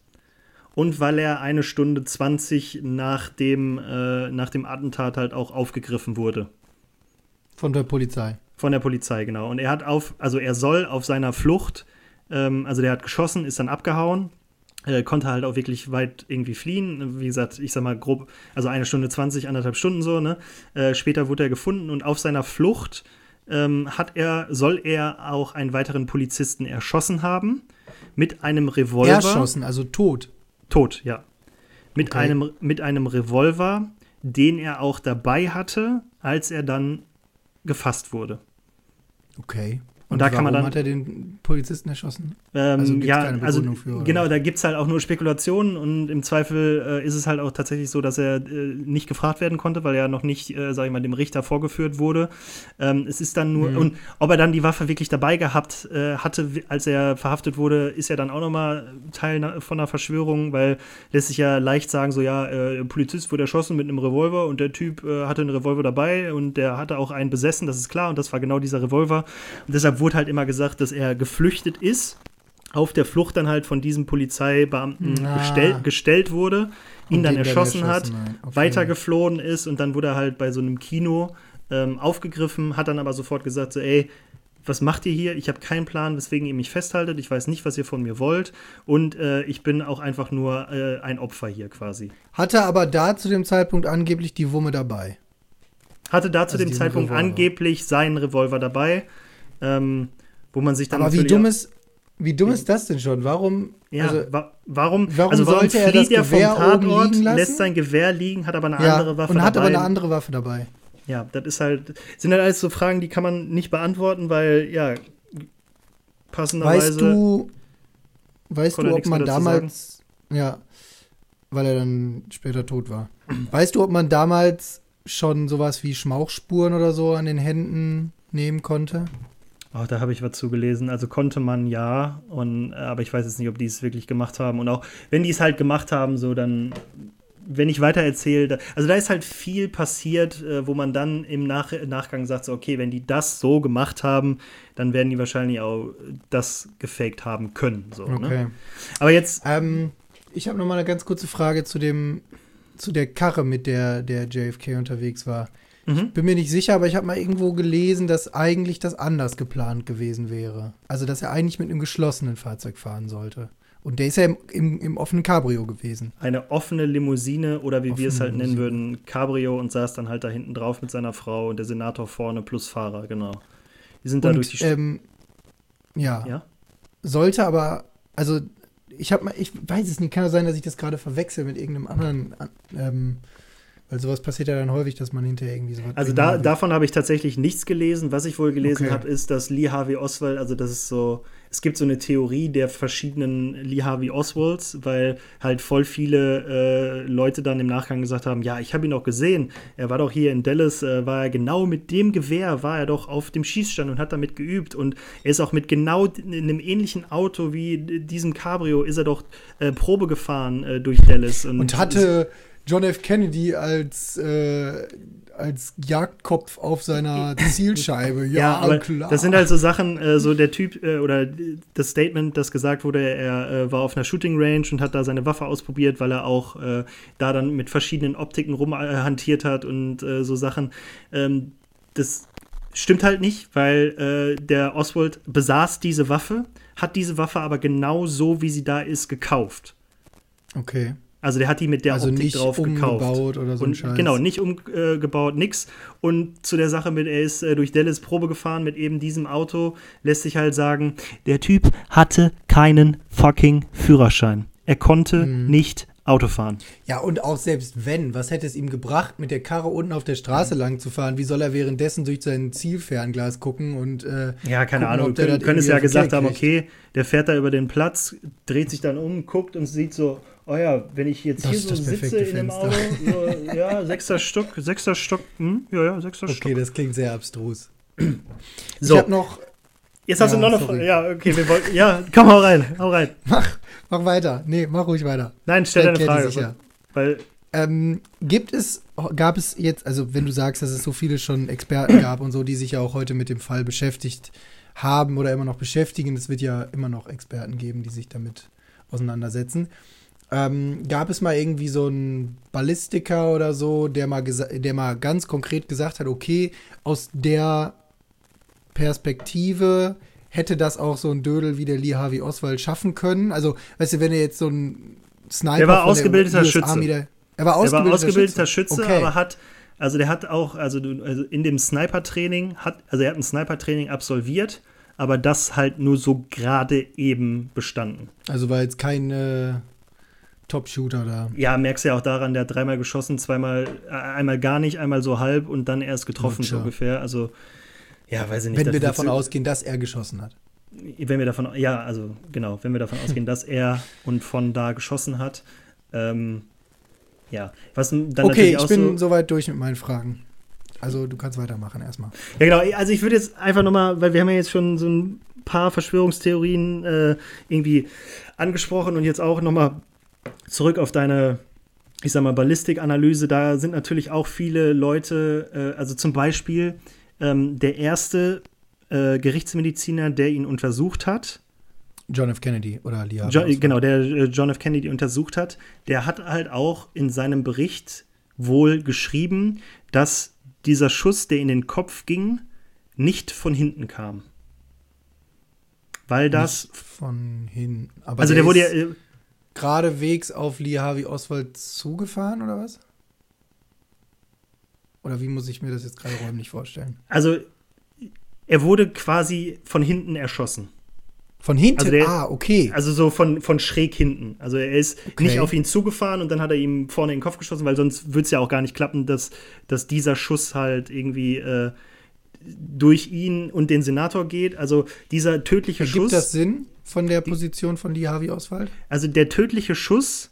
Speaker 1: und weil er eine Stunde 20 nach dem, äh, nach dem Attentat halt auch aufgegriffen wurde.
Speaker 2: Von der Polizei.
Speaker 1: Von der Polizei, genau. Und er hat auf, also er soll auf seiner Flucht, ähm, also der hat geschossen, ist dann abgehauen, äh, konnte halt auch wirklich weit irgendwie fliehen. Wie gesagt, ich sag mal grob, also eine Stunde 20, anderthalb Stunden so, ne? Äh, später wurde er gefunden und auf seiner Flucht ähm, hat er, soll er auch einen weiteren Polizisten erschossen haben mit einem Revolver.
Speaker 2: Erschossen, also tot.
Speaker 1: Tot, ja. Mit,
Speaker 2: Okay.
Speaker 1: einem, mit einem Revolver, den er auch dabei hatte, als er dann gefasst wurde.
Speaker 2: Okay.
Speaker 1: Und da kann man dann-
Speaker 2: hat er den Polizisten erschossen?
Speaker 1: Ähm,
Speaker 2: Also
Speaker 1: ja,
Speaker 2: keine
Speaker 1: also
Speaker 2: für,
Speaker 1: genau, da gibt es halt auch nur Spekulationen und im Zweifel äh, ist es halt auch tatsächlich so, dass er äh, nicht gefragt werden konnte, weil er noch nicht, äh, sag ich mal, dem Richter vorgeführt wurde. Ähm, es ist dann nur,
Speaker 2: Mhm.
Speaker 1: und ob er dann die Waffe wirklich dabei gehabt äh, hatte, als er verhaftet wurde, ist ja dann auch nochmal Teil von einer Verschwörung, weil lässt sich ja leicht sagen, so ja, äh, ein Polizist wurde erschossen mit einem Revolver und der Typ äh, hatte einen Revolver dabei und der hatte auch einen besessen, das ist klar, und das war genau dieser Revolver. Und deshalb wurde halt immer gesagt, dass er geflüchtet ist, auf der Flucht dann halt von diesem Polizeibeamten
Speaker 2: Ah.
Speaker 1: gestell, gestellt wurde, ihn
Speaker 2: Und
Speaker 1: dann erschossen hat,
Speaker 2: hat. Okay.
Speaker 1: weitergeflohen ist und dann wurde er halt bei so einem Kino ähm, aufgegriffen, hat dann aber sofort gesagt, so ey, was macht ihr hier? Ich habe keinen Plan, weswegen ihr mich festhaltet. Ich weiß nicht, was ihr von mir wollt. Und äh, ich bin auch einfach nur äh, ein Opfer hier quasi.
Speaker 2: Hatte aber da zu dem Zeitpunkt angeblich die Wumme dabei.
Speaker 1: Hatte da zu
Speaker 2: Also
Speaker 1: dem Zeitpunkt
Speaker 2: Revolver.
Speaker 1: angeblich seinen Revolver dabei, ähm, wo man sich dann
Speaker 2: Aber wie dumm ist, wie dumm ist das denn schon? Warum?
Speaker 1: Ja,
Speaker 2: also,
Speaker 1: wa warum,
Speaker 2: warum
Speaker 1: also warum
Speaker 2: sollte er das
Speaker 1: vom
Speaker 2: Gewehr oben
Speaker 1: Tatort,
Speaker 2: liegen lassen?
Speaker 1: lässt sein Gewehr liegen, hat aber eine
Speaker 2: ja,
Speaker 1: andere Waffe
Speaker 2: und hat
Speaker 1: dabei?
Speaker 2: aber eine andere Waffe dabei.
Speaker 1: ja, das ist halt, sind halt alles so Fragen, die kann man nicht beantworten, weil, ja, passenderweise.
Speaker 2: Weißt du, weißt du, ob man damals, ja, weil er dann später tot war. Weißt du, ob man damals schon sowas wie Schmauchspuren oder so an den Händen nehmen konnte?
Speaker 1: Oh, da habe ich was zugelesen. Also konnte man ja, und, aber ich weiß jetzt nicht, ob die es wirklich gemacht haben. Und auch wenn die es halt gemacht haben, so dann, wenn ich weiter erzähle, also da ist halt viel passiert, äh, wo man dann im Nach Nachgang sagt, so, okay, wenn die das so gemacht haben, dann werden die wahrscheinlich auch das gefaked haben können. So,
Speaker 2: Okay.
Speaker 1: ne? Aber jetzt,
Speaker 2: Ähm, ich habe noch mal eine ganz kurze Frage zu dem, zu der Karre, mit der der JFK unterwegs war.
Speaker 1: Mhm.
Speaker 2: Bin mir nicht sicher, aber ich habe mal irgendwo gelesen, dass eigentlich das anders geplant gewesen wäre. Also, dass er eigentlich mit einem geschlossenen Fahrzeug fahren sollte. Und der ist ja im, im, im offenen Cabrio gewesen.
Speaker 1: eine offene Limousine oder wie wir es
Speaker 2: Offene
Speaker 1: halt nennen
Speaker 2: Limousine.
Speaker 1: würden, Cabrio und saß dann halt da hinten drauf mit seiner Frau und der Senator vorne plus Fahrer, genau. Die sind da durch die
Speaker 2: Und,
Speaker 1: St
Speaker 2: ähm, ja,
Speaker 1: Ja?
Speaker 2: sollte aber, also ich habe mal, ich weiß es nicht, kann ja sein, dass ich das gerade verwechsel mit irgendeinem anderen, an- ähm, weil sowas passiert ja dann häufig, dass man hinterher irgendwie sowas.
Speaker 1: Also da, davon habe ich tatsächlich nichts gelesen. Was ich wohl gelesen
Speaker 2: Okay.
Speaker 1: habe, ist, dass Lee Harvey Oswald, also das ist so, es gibt so eine Theorie der verschiedenen Lee Harvey Oswalds, weil halt voll viele äh, Leute dann im Nachgang gesagt haben, ja, ich habe ihn doch gesehen, er war doch hier in Dallas, äh, war er genau mit dem Gewehr, war er doch auf dem Schießstand und hat damit geübt und er ist auch mit genau in einem ähnlichen Auto wie diesem Cabrio, ist er doch äh, Probe gefahren äh, durch Dallas.
Speaker 2: Und hatte John F. Kennedy als, äh, als Jagdkopf auf seiner [laughs] Zielscheibe. Ja,
Speaker 1: Ja, aber
Speaker 2: klar.
Speaker 1: das sind halt so Sachen, äh, so der Typ äh, oder das Statement, das gesagt wurde, er äh, war auf einer Shooting Range und hat da seine Waffe ausprobiert, weil er auch äh, da dann mit verschiedenen Optiken rumhantiert hat und äh, so Sachen. Ähm, das stimmt halt nicht, weil der Oswald besaß diese Waffe, hat diese Waffe aber genau so, wie sie da ist, gekauft.
Speaker 2: Okay.
Speaker 1: Also der hat die mit der
Speaker 2: also
Speaker 1: Optik
Speaker 2: nicht
Speaker 1: drauf gekauft.
Speaker 2: umgebaut oder so
Speaker 1: Und
Speaker 2: Scheiß.
Speaker 1: genau, nicht umgebaut, nix. Und zu der Sache mit, er ist äh, durch Dallas Probe gefahren mit eben diesem Auto, lässt sich halt sagen, der Typ hatte keinen fucking Führerschein. Er konnte
Speaker 2: Mhm.
Speaker 1: nicht Auto fahren.
Speaker 2: Ja, und auch selbst wenn, was hätte es ihm gebracht, mit der Karre unten auf der Straße lang zu fahren? Wie soll er währenddessen durch sein Zielfernglas gucken und äh,
Speaker 1: Ja, keine
Speaker 2: Gucken,
Speaker 1: Ahnung. Wir können es
Speaker 2: irgendwie
Speaker 1: ja gesagt haben, okay, der fährt da über den Platz, dreht sich dann um, guckt und sieht so, oh ja, wenn ich jetzt
Speaker 2: Das
Speaker 1: hier so sitze in dem Auto,
Speaker 2: Fenster.
Speaker 1: so, ja, [laughs] sechster Stock, sechster Stock, hm, ja, ja, sechster
Speaker 2: okay,
Speaker 1: Stock.
Speaker 2: das klingt sehr abstrus. [clears throat]
Speaker 1: So,
Speaker 2: Ich habe noch,
Speaker 1: jetzt hast du
Speaker 2: Ja,
Speaker 1: noch eine. Frage. Ja, okay, wir wollten, ja, komm, hau rein, hau rein. [laughs]
Speaker 2: mach, mach weiter. Nee, mach ruhig weiter.
Speaker 1: Nein, stell deine Frage.
Speaker 2: sich ja.
Speaker 1: Weil,
Speaker 2: Ähm, gibt es, gab es jetzt, also wenn du sagst, dass es so viele schon Experten [clears throat] gab und so, die sich ja auch heute mit dem Fall beschäftigt haben oder immer noch beschäftigen, es wird ja immer noch Experten geben, die sich damit auseinandersetzen. Ähm, gab es mal irgendwie so einen Ballistiker oder so, der mal, der mal ganz konkret gesagt hat, okay, aus der Perspektive hätte das auch so ein Dödel wie der Lee Harvey Oswald schaffen können? Also, weißt du, wenn er jetzt so ein Sniper
Speaker 1: Der war
Speaker 2: der
Speaker 1: ausgebildeter
Speaker 2: US
Speaker 1: Schütze.
Speaker 2: Der, er war
Speaker 1: war
Speaker 2: ausgebildeter,
Speaker 1: ausgebildeter Schütze,
Speaker 2: Okay.
Speaker 1: aber hat, also der hat auch, also, also in dem Sniper-Training, hat, also er hat ein Sniper-Training absolviert, aber das halt nur so gerade eben bestanden.
Speaker 2: Also war jetzt kein äh, Top-Shooter da.
Speaker 1: Ja, merkst du ja auch daran, der hat dreimal geschossen, zweimal, äh, einmal gar nicht, einmal so halb und dann erst getroffen, so ungefähr. Also, ja, weiß ich nicht.
Speaker 2: Wenn wir davon ausgehen, dass er geschossen hat.
Speaker 1: Wenn wir davon, ja, also genau, wenn wir davon ausgehen, dass er und von da geschossen hat, ähm, ja, was dann
Speaker 2: okay, ich bin
Speaker 1: so,
Speaker 2: soweit durch mit meinen Fragen. Also du kannst weitermachen erstmal.
Speaker 1: Ja, genau. Also ich würde jetzt einfach nochmal, weil wir haben ja jetzt schon so ein paar Verschwörungstheorien äh, irgendwie angesprochen und jetzt auch nochmal zurück auf deine, ich sag mal, Ballistikanalyse. Da sind natürlich auch viele Leute, äh, also zum Beispiel ähm, der erste äh, Gerichtsmediziner, der ihn untersucht hat,
Speaker 2: John F. Kennedy oder Harvey
Speaker 1: John,
Speaker 2: Oswald.
Speaker 1: genau, der äh, John F. Kennedy untersucht hat, der hat halt auch in seinem Bericht wohl geschrieben, dass dieser Schuss, der in den Kopf ging, nicht von hinten kam. Weil das,
Speaker 2: Nicht von hinten. Aber
Speaker 1: also der wurde ja, äh,
Speaker 2: geradewegs auf Lee Harvey Oswald zugefahren oder was? Oder wie muss ich mir das jetzt gerade räumlich vorstellen?
Speaker 1: also er wurde quasi von hinten erschossen.
Speaker 2: Von hinten?
Speaker 1: Also der-
Speaker 2: ah, okay.
Speaker 1: Also so von, von schräg hinten. Also er ist
Speaker 2: Okay.
Speaker 1: nicht auf ihn zugefahren und dann hat er ihm vorne in den Kopf geschossen, weil sonst würde es ja auch gar nicht klappen, dass, dass dieser Schuss halt irgendwie äh, durch ihn und den Senator geht. Also dieser tödliche
Speaker 2: Ergibt
Speaker 1: Schuss.
Speaker 2: das Sinn von der Position von Lee Harvey Oswald?
Speaker 1: Also der tödliche Schuss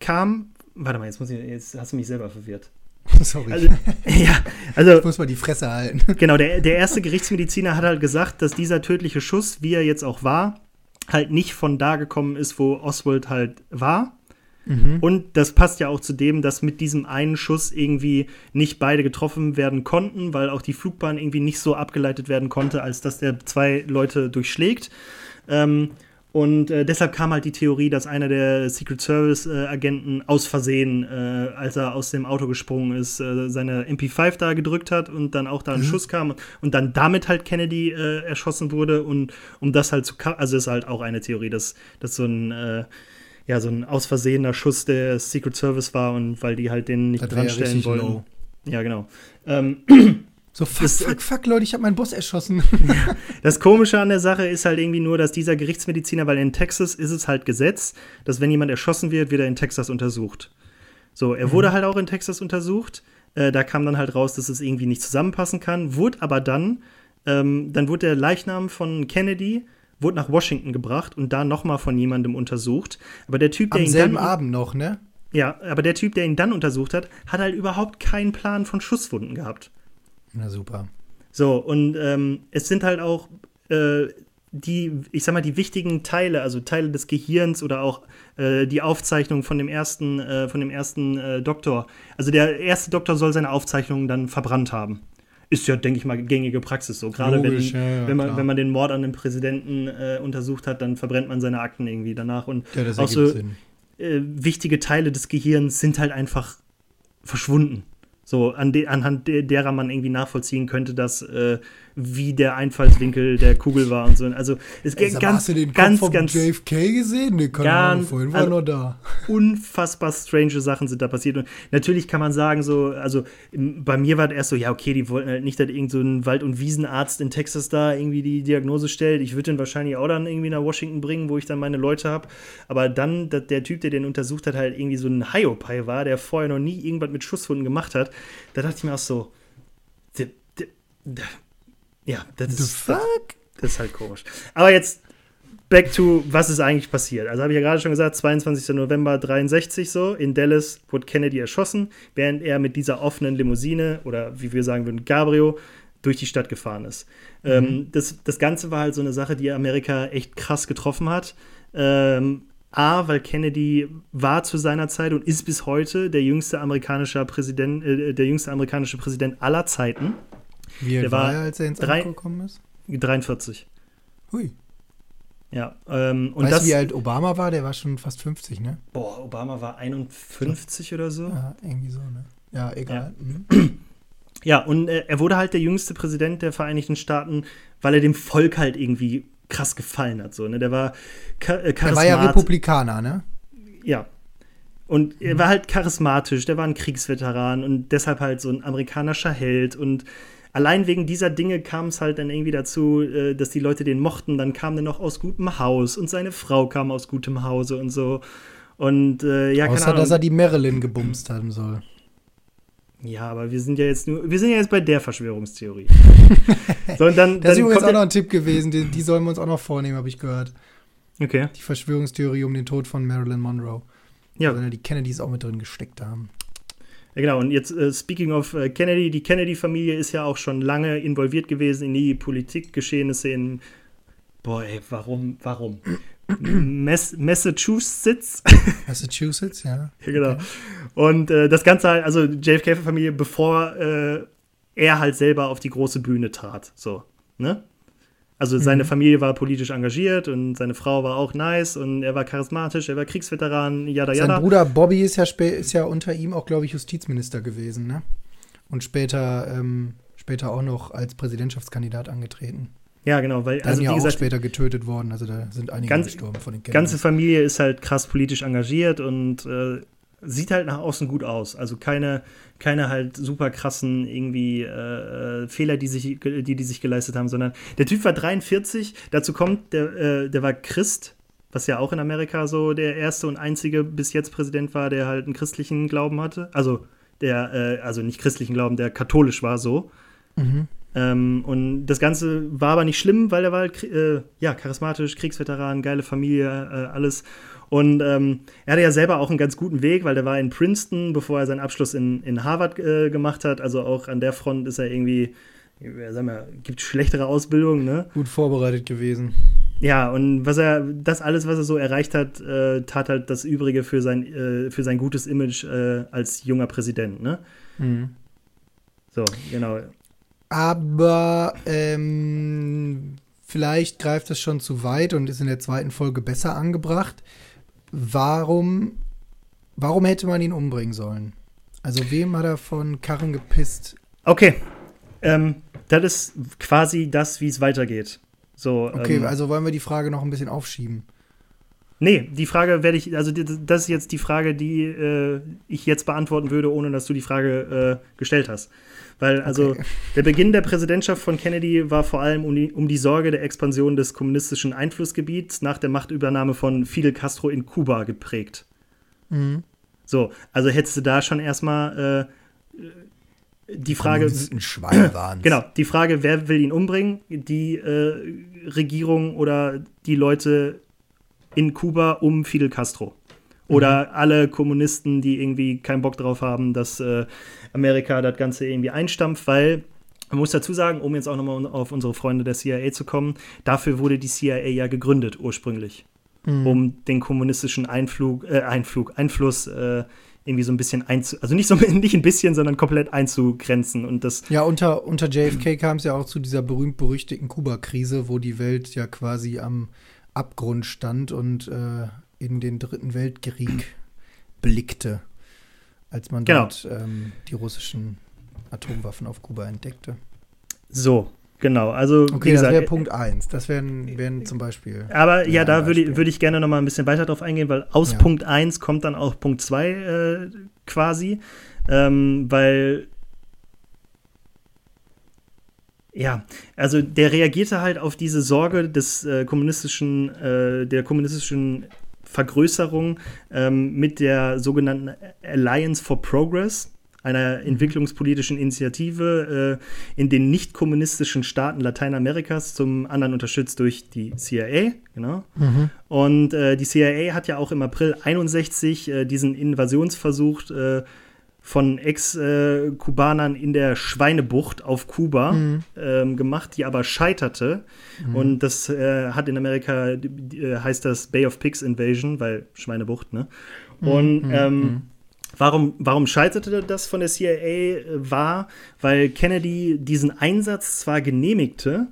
Speaker 1: kam. Warte mal, jetzt, muss ich, jetzt hast du mich selber verwirrt. [laughs]
Speaker 2: Sorry.
Speaker 1: Also, ja, also
Speaker 2: ich muss mal die Fresse halten. [laughs]
Speaker 1: genau, der, der erste Gerichtsmediziner hat halt gesagt, dass dieser tödliche Schuss, wie er jetzt auch war, halt nicht von da gekommen ist, wo Oswald halt war.
Speaker 2: Mhm.
Speaker 1: Und das passt ja auch zu dem, dass mit diesem einen Schuss irgendwie nicht beide getroffen werden konnten, weil auch die Flugbahn irgendwie nicht so abgeleitet werden konnte, als dass der zwei Leute durchschlägt. Ähm, und äh, deshalb kam halt die Theorie, dass einer der Secret Service-Agenten aus Versehen, äh, als er aus dem Auto gesprungen ist, äh, seine MP5 da gedrückt hat und dann auch da ein
Speaker 2: Mhm.
Speaker 1: Schuss kam und dann damit halt Kennedy äh, erschossen wurde. Und um das halt zu also ist halt auch eine Theorie, dass, dass so ein äh, ja, so ein aus Versehener Schuss der Secret Service war und weil die halt den nicht
Speaker 2: Das ja
Speaker 1: dranstellen
Speaker 2: richtig
Speaker 1: wollten.
Speaker 2: low.
Speaker 1: Ja, genau. Ähm, [clears throat]
Speaker 2: So, fuck,
Speaker 1: Das-
Speaker 2: fuck, fuck, Leute, ich habe meinen Boss erschossen. [laughs]
Speaker 1: Das Komische an der Sache ist halt irgendwie nur, dass dieser Gerichtsmediziner, weil in Texas ist es halt Gesetz, dass wenn jemand erschossen wird, wird er in Texas untersucht. So, er wurde halt auch in Texas untersucht. Äh, da kam dann halt raus, dass es irgendwie nicht zusammenpassen kann. Wurde aber dann, ähm, dann wurde der Leichnam von Kennedy wurde nach Washington gebracht und da nochmal von jemandem untersucht. Aber der Typ, der
Speaker 2: Am
Speaker 1: ihn
Speaker 2: selben
Speaker 1: dann,
Speaker 2: Abend noch, ne?
Speaker 1: ja, aber der Typ, der ihn dann untersucht hat, hat halt überhaupt keinen Plan von Schusswunden gehabt.
Speaker 2: Na super.
Speaker 1: So, und ähm, es sind halt auch äh, die, ich sag mal, die wichtigen Teile, also Teile des Gehirns oder auch äh, die Aufzeichnung von dem ersten, äh, von dem ersten äh, Doktor. Also der erste Doktor soll seine Aufzeichnungen dann verbrannt haben. Ist ja, denke ich mal, gängige Praxis so. Gerade wenn,
Speaker 2: ja, ja,
Speaker 1: wenn, man,
Speaker 2: klar.
Speaker 1: wenn man den Mord an dem Präsidenten äh, untersucht hat, dann verbrennt man seine Akten irgendwie danach. Und
Speaker 2: Ja,
Speaker 1: auch so äh, wichtige Teile des Gehirns sind halt einfach verschwunden. So, an de anhand de derer man irgendwie nachvollziehen könnte, dass äh, wie der Einfallswinkel der Kugel war und so. Also es geht
Speaker 2: ganz,
Speaker 1: ganz,
Speaker 2: hast du den
Speaker 1: ganz,
Speaker 2: Kopf
Speaker 1: ganz
Speaker 2: von JFK gesehen? Nee, keine
Speaker 1: ganz-
Speaker 2: Ahnung, vorhin war
Speaker 1: also-
Speaker 2: noch da.
Speaker 1: unfassbar strange Sachen sind da passiert. Und natürlich kann man sagen, so, also bei mir war das erst so, ja, okay, die wollten halt nicht, dass irgend so ein Wald- und Wiesenarzt in Texas da irgendwie die Diagnose stellt. Ich würde den wahrscheinlich auch dann irgendwie nach Washington bringen, wo ich dann meine Leute habe. Aber dann, dass der Typ, der den untersucht hat, halt irgendwie so ein Hiopai war, der vorher noch nie irgendwas mit Schusswunden gemacht hat. Da dachte ich mir auch so, ja, das
Speaker 2: The
Speaker 1: ist,
Speaker 2: fuck?
Speaker 1: das ist halt komisch. Aber jetzt back to, was ist eigentlich passiert? Also habe ich ja gerade schon gesagt, 22. November 63 so, in Dallas wurde Kennedy erschossen, während er mit dieser offenen Limousine oder wie wir sagen würden, Cabrio, durch die Stadt gefahren ist. Ähm, das, das Ganze war halt so eine Sache, die Amerika echt krass getroffen hat. Ähm, A, weil Kennedy war zu seiner Zeit und ist bis heute der jüngste amerikanische Präsident, äh, der jüngste amerikanische Präsident aller Zeiten.
Speaker 2: Wie alt
Speaker 1: Der
Speaker 2: war
Speaker 1: war
Speaker 2: er, als er ins
Speaker 1: drei-
Speaker 2: Amt gekommen ist?
Speaker 1: 43.
Speaker 2: Hui.
Speaker 1: Ja, ähm, und
Speaker 2: weißt
Speaker 1: das.
Speaker 2: wie alt Obama war? Der war schon fast 50, ne?
Speaker 1: Boah, Obama war 51 oder so.
Speaker 2: Ja, irgendwie so, ne? Ja, egal. Mhm.
Speaker 1: Ja, und äh, er wurde halt der jüngste Präsident der Vereinigten Staaten, weil er dem Volk halt irgendwie krass gefallen hat. So, ne? Der war cha äh,
Speaker 2: Der war ja. Republikaner, ne?
Speaker 1: Ja. Und er war halt charismatisch, der war ein Kriegsveteran und deshalb halt so ein amerikanischer Held. Und allein wegen dieser Dinge kam es halt dann irgendwie dazu, äh, dass die Leute den mochten. Dann kam der noch aus gutem Haus und seine Frau kam aus gutem Hause und so. Und äh, ja,
Speaker 2: Außer, dass er die Marilyn gebumst haben soll.
Speaker 1: Ja, aber wir sind ja jetzt nur, wir sind ja jetzt bei der Verschwörungstheorie. [laughs] so, und dann,
Speaker 2: Das ist übrigens auch noch ein Tipp gewesen, die, die sollen wir uns auch noch vornehmen, habe ich gehört.
Speaker 1: Okay,
Speaker 2: Die Verschwörungstheorie um den Tod von Marilyn Monroe.
Speaker 1: ja,
Speaker 2: Weil ja die Kennedys auch mit drin gesteckt haben.
Speaker 1: Ja, genau. Und jetzt, äh, speaking of äh, Kennedy, die Kennedy-Familie ist ja auch schon lange involviert gewesen in die Politikgeschehnisse in, boah, ey, warum, warum? [clears throat] Mass Massachusetts? [laughs]
Speaker 2: Massachusetts, ja.
Speaker 1: Ja, genau. Und äh, das Ganze halt, also JFK-Familie, bevor äh, er halt selber auf die große Bühne trat. So, ne? Also seine Familie war politisch engagiert und seine Frau war auch nice und er war charismatisch, er war Kriegsveteran, yada
Speaker 2: Sein
Speaker 1: yada.
Speaker 2: Bruder Bobby ist ja, spä- ist ja unter ihm auch, glaube ich, Justizminister gewesen, ne? Und später, ähm, später auch noch als Präsidentschaftskandidat angetreten.
Speaker 1: Ja, genau, weil,
Speaker 2: Da
Speaker 1: also
Speaker 2: sind ja auch
Speaker 1: gesagt,
Speaker 2: später getötet worden, also da sind einige
Speaker 1: Ganz-
Speaker 2: gestorben von den
Speaker 1: die
Speaker 2: Kennedys.
Speaker 1: ganze Familie ist halt krass politisch engagiert und äh, sieht halt nach außen gut aus. Also keine, keine halt super krassen irgendwie äh, äh, Fehler, die, sich, die die sich geleistet haben, sondern der Typ war 43, dazu kommt, der, äh, der war Christ, was ja auch in Amerika so der erste und einzige bis jetzt Präsident war, der halt einen christlichen Glauben hatte. Also der, äh, also nicht christlichen Glauben, der katholisch war so.
Speaker 2: Mhm.
Speaker 1: Ähm, und das Ganze war aber nicht schlimm, weil er war halt, äh, ja, charismatisch, Kriegsveteran, geile Familie, äh, alles. Und ähm, er hatte ja selber auch einen ganz guten Weg, weil der war in Princeton, bevor er seinen Abschluss in, in Harvard äh, gemacht hat. Also auch an der Front ist er irgendwie, ja, sag mal, gibt schlechtere Ausbildung, ne?
Speaker 2: Gut vorbereitet gewesen.
Speaker 1: Ja, und was er, das alles, was er so erreicht hat, äh, tat halt das Übrige für sein, äh, für sein gutes Image äh, als junger Präsident, ne?
Speaker 2: Mhm.
Speaker 1: So, genau.
Speaker 2: Aber ähm, vielleicht greift das schon zu weit und ist in der zweiten Folge besser angebracht. Warum, warum hätte man ihn umbringen sollen? Also wem hat er von Karren gepisst?
Speaker 1: Okay. Ähm, das ist quasi das, wie es weitergeht. So,
Speaker 2: Okay,
Speaker 1: ähm,
Speaker 2: also wollen wir die Frage noch ein bisschen aufschieben.
Speaker 1: Nee, die Frage werde ich, also das ist jetzt die Frage, die äh, ich jetzt beantworten würde, ohne dass du die Frage äh, gestellt hast. Weil, also,
Speaker 2: Okay.
Speaker 1: der Beginn der Präsidentschaft von Kennedy war vor allem um die, um die Sorge der Expansion des kommunistischen Einflussgebiets nach der Machtübernahme von Fidel Castro in Kuba geprägt.
Speaker 2: Mhm.
Speaker 1: So, also hättest du da schon erstmal äh, die Frage.
Speaker 2: Schweine waren.
Speaker 1: Genau, die Frage, wer will ihn umbringen? Die äh, Regierung oder die Leute in Kuba um Fidel Castro? Oder alle Kommunisten, die irgendwie keinen Bock drauf haben, dass äh, Amerika das Ganze irgendwie einstampft, weil man muss dazu sagen, um jetzt auch nochmal auf unsere Freunde der CIA zu kommen, dafür wurde die CIA ja gegründet ursprünglich,
Speaker 2: Mhm.
Speaker 1: um den kommunistischen Einflug, äh, Einflug, Einfluss äh, irgendwie so ein bisschen einzu, also nicht so [laughs] nicht ein bisschen, sondern komplett einzugrenzen und das
Speaker 2: Ja, unter, unter JFK kam es ja auch zu dieser berühmt-berüchtigten Kuba-Krise, wo die Welt ja quasi am Abgrund stand und äh, in den Dritten Weltkrieg [clears throat] blickte, als man
Speaker 1: Genau.
Speaker 2: dort ähm, die russischen Atomwaffen auf Kuba entdeckte.
Speaker 1: So, Genau, also
Speaker 2: okay, gesagt, das wäre Punkt 1. Das wären, wären zum Beispiel.
Speaker 1: Aber ja, da würde, würde ich gerne noch mal ein bisschen weiter drauf eingehen, weil aus ja. Punkt 1 kommt dann auch Punkt 2 äh, quasi. Ähm, weil ja, also der reagierte halt auf diese Sorge des äh, kommunistischen, äh, der kommunistischen Vergrößerung ähm, mit der sogenannten Alliance for Progress, einer entwicklungspolitischen Initiative äh, in den nicht-kommunistischen Staaten Lateinamerikas, zum anderen unterstützt durch die CIA. Genau. Mhm. Und äh, die CIA hat ja auch im April 61 äh, diesen Invasionsversuch äh, von Ex-Kubanern in der Schweinebucht auf Kuba mhm. ähm, gemacht, die aber scheiterte. Mhm. Und das äh, hat in Amerika, äh, heißt das Bay of Pigs Invasion, weil Schweinebucht, ne? Mhm. Und mhm. ähm, mhm. Warum, warum scheiterte das von der CIA? Äh, war, weil Kennedy diesen Einsatz zwar genehmigte,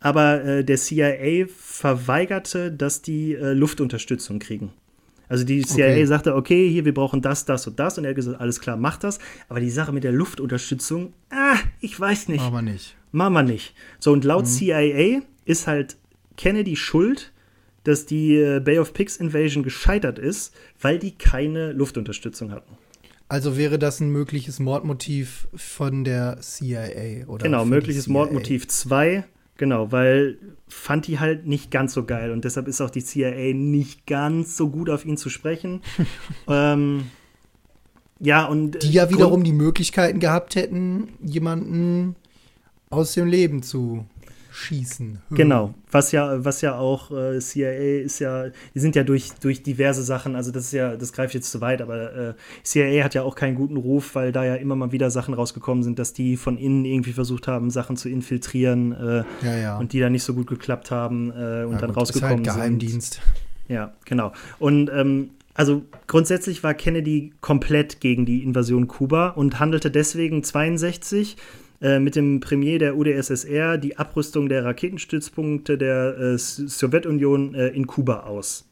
Speaker 1: aber äh, der CIA verweigerte, dass die äh, Luftunterstützung kriegen. Also die CIA okay. sagte, okay, hier, wir brauchen das, das und das. Und er hat gesagt, alles klar, mach das. Aber die Sache mit der Luftunterstützung, ah, ich weiß nicht.
Speaker 2: Machen wir nicht.
Speaker 1: Machen wir nicht. So, und laut mhm. CIA ist halt Kennedy schuld, dass die äh, Bay of Pigs Invasion gescheitert ist, weil die keine Luftunterstützung hatten.
Speaker 2: Also wäre das ein mögliches Mordmotiv von der CIA, oder?
Speaker 1: Genau, mögliches Mordmotiv 2 Genau, weil fand die halt nicht ganz so geil und deshalb ist auch die CIA nicht ganz so gut auf ihn zu sprechen. [laughs] ähm, ja, und.
Speaker 2: Die ja wiederum die Möglichkeiten gehabt hätten, jemanden aus dem Leben zu schießen.
Speaker 1: Hm. Genau, was ja, was ja auch äh, CIA ist ja, die sind ja durch, durch diverse Sachen, also das ist ja, das greift jetzt zu weit, aber äh, CIA hat ja auch keinen guten Ruf, weil da ja immer mal wieder Sachen rausgekommen sind, dass die von innen irgendwie versucht haben, Sachen zu infiltrieren äh,
Speaker 2: ja, ja.
Speaker 1: und die dann nicht so gut geklappt haben äh, und ja, dann gut, rausgekommen ist
Speaker 2: halt Geheimdienst.
Speaker 1: sind. Ja, genau. Und ähm, also grundsätzlich war Kennedy komplett gegen die Invasion Kuba und handelte deswegen 62 äh, mit dem Premier der UdSSR die Abrüstung der Raketenstützpunkte der äh, Sowjetunion äh, in Kuba aus.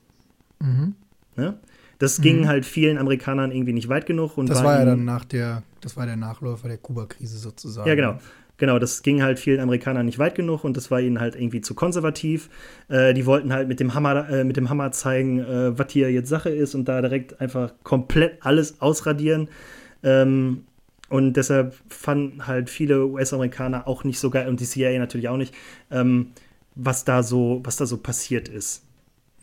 Speaker 1: Mhm. Ne? Das mhm. ging halt vielen Amerikanern irgendwie nicht weit genug. Und
Speaker 2: das war, ja dann nach der, das war der Nachläufer der Kuba-Krise sozusagen.
Speaker 1: Ja, genau. Genau, das ging halt vielen Amerikanern nicht weit genug und das war ihnen halt irgendwie zu konservativ. Äh, die wollten halt mit dem Hammer, äh, mit dem Hammer zeigen, äh, was hier jetzt Sache ist und da direkt einfach komplett alles ausradieren. Ähm, und deshalb fanden halt viele US-Amerikaner auch nicht so geil und die CIA natürlich auch nicht, ähm, was da so, was da so passiert ist.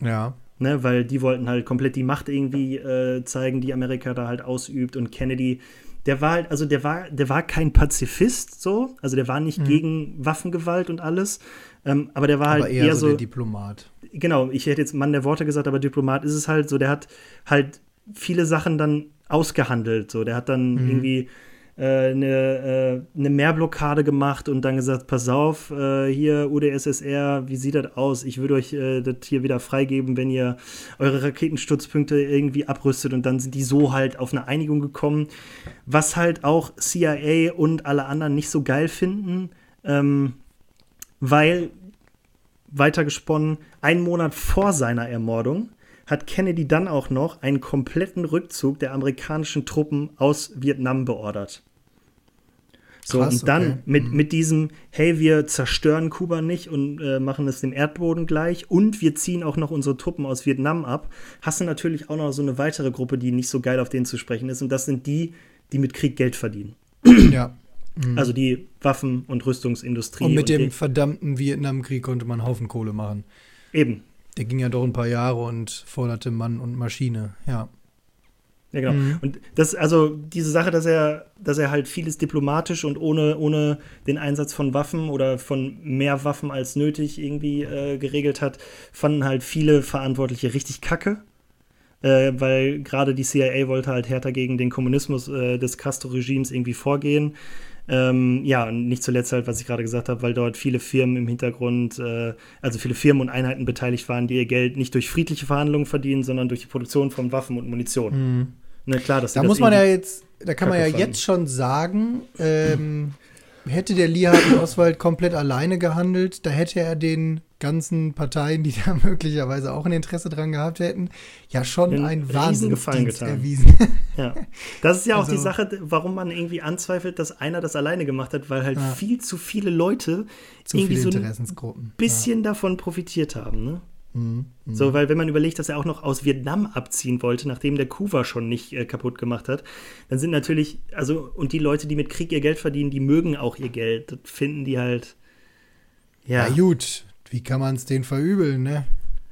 Speaker 2: Ja.
Speaker 1: Ne, weil die wollten halt komplett die Macht irgendwie äh, zeigen, die Amerika da halt ausübt. Und Kennedy, der war halt, also der war, der war kein Pazifist so, also der war nicht mhm. gegen Waffengewalt und alles, ähm, aber der war aber halt eher, eher so,
Speaker 2: der Diplomat.
Speaker 1: Genau, ich hätte jetzt Mann der Worte gesagt, aber Diplomat ist es halt so, der hat halt viele Sachen dann ausgehandelt, so, der hat dann mhm. irgendwie eine, äh, eine Mehrblockade gemacht und dann gesagt, pass auf, äh, hier UdSSR, wie sieht das aus? Ich würde euch äh, das hier wieder freigeben, wenn ihr eure Raketenstützpunkte irgendwie abrüstet und dann sind die so halt auf eine Einigung gekommen, was halt auch CIA und alle anderen nicht so geil finden, ähm, weil weitergesponnen, einen Monat vor seiner Ermordung hat Kennedy dann auch noch einen kompletten Rückzug der amerikanischen Truppen aus Vietnam beordert. So, Krass, und dann okay. mit, mhm. mit diesem, hey, wir zerstören Kuba nicht und äh, machen es dem Erdboden gleich und wir ziehen auch noch unsere Truppen aus Vietnam ab, hast du natürlich auch noch so eine weitere Gruppe, die nicht so geil auf denen zu sprechen ist. Und das sind die, die mit Krieg Geld verdienen. [clears throat]
Speaker 2: Ja.
Speaker 1: Mhm. Also die Waffen- und Rüstungsindustrie.
Speaker 2: Und mit und dem verdammten Vietnamkrieg konnte man Haufen Kohle machen.
Speaker 1: Eben.
Speaker 2: Der ging ja doch ein paar Jahre und forderte Mann und Maschine, ja.
Speaker 1: Ja, genau. Mhm. Und das, also diese Sache, dass er, dass er halt vieles diplomatisch und ohne, ohne den Einsatz von Waffen oder von mehr Waffen als nötig irgendwie äh, geregelt hat, fanden halt viele Verantwortliche richtig kacke. Äh, weil gerade die CIA wollte halt härter gegen den Kommunismus äh, des Castro-Regimes irgendwie vorgehen. Ähm, ja, nicht zuletzt halt, was ich gerade gesagt habe, weil dort viele Firmen im Hintergrund, äh, also viele Firmen und Einheiten beteiligt waren, die ihr Geld nicht durch friedliche Verhandlungen verdienen, sondern durch die Produktion von Waffen und Munition. Mhm.
Speaker 2: Na klar, dass Da muss man ja jetzt, da kann man ja fanden. jetzt schon sagen, ähm, hätte der Lee Harvey Oswald komplett alleine gehandelt, da hätte er den ganzen Parteien, die [laughs] da möglicherweise auch ein Interesse dran gehabt hätten, ja schon
Speaker 1: Den
Speaker 2: ein
Speaker 1: Riesengefallen
Speaker 2: Wahnsinnsdienst
Speaker 1: getan.
Speaker 2: erwiesen. [laughs]
Speaker 1: Ja. Das ist ja auch
Speaker 2: Also-
Speaker 1: die Sache, warum man irgendwie anzweifelt, dass einer das alleine gemacht hat, weil halt
Speaker 2: Ja.
Speaker 1: viel zu viele Leute
Speaker 2: Zu
Speaker 1: irgendwie
Speaker 2: viele
Speaker 1: so ein bisschen davon profitiert haben. Ne?
Speaker 2: Mhm.
Speaker 1: So, weil wenn man überlegt, dass er auch noch aus Vietnam abziehen wollte, nachdem der Kuwa schon nicht äh, kaputt gemacht hat, dann sind natürlich, also, und die Leute, die mit Krieg ihr Geld verdienen, die mögen auch ihr Geld. Das finden die halt. Ja.
Speaker 2: Na gut, wie kann man es denen verübeln, ne?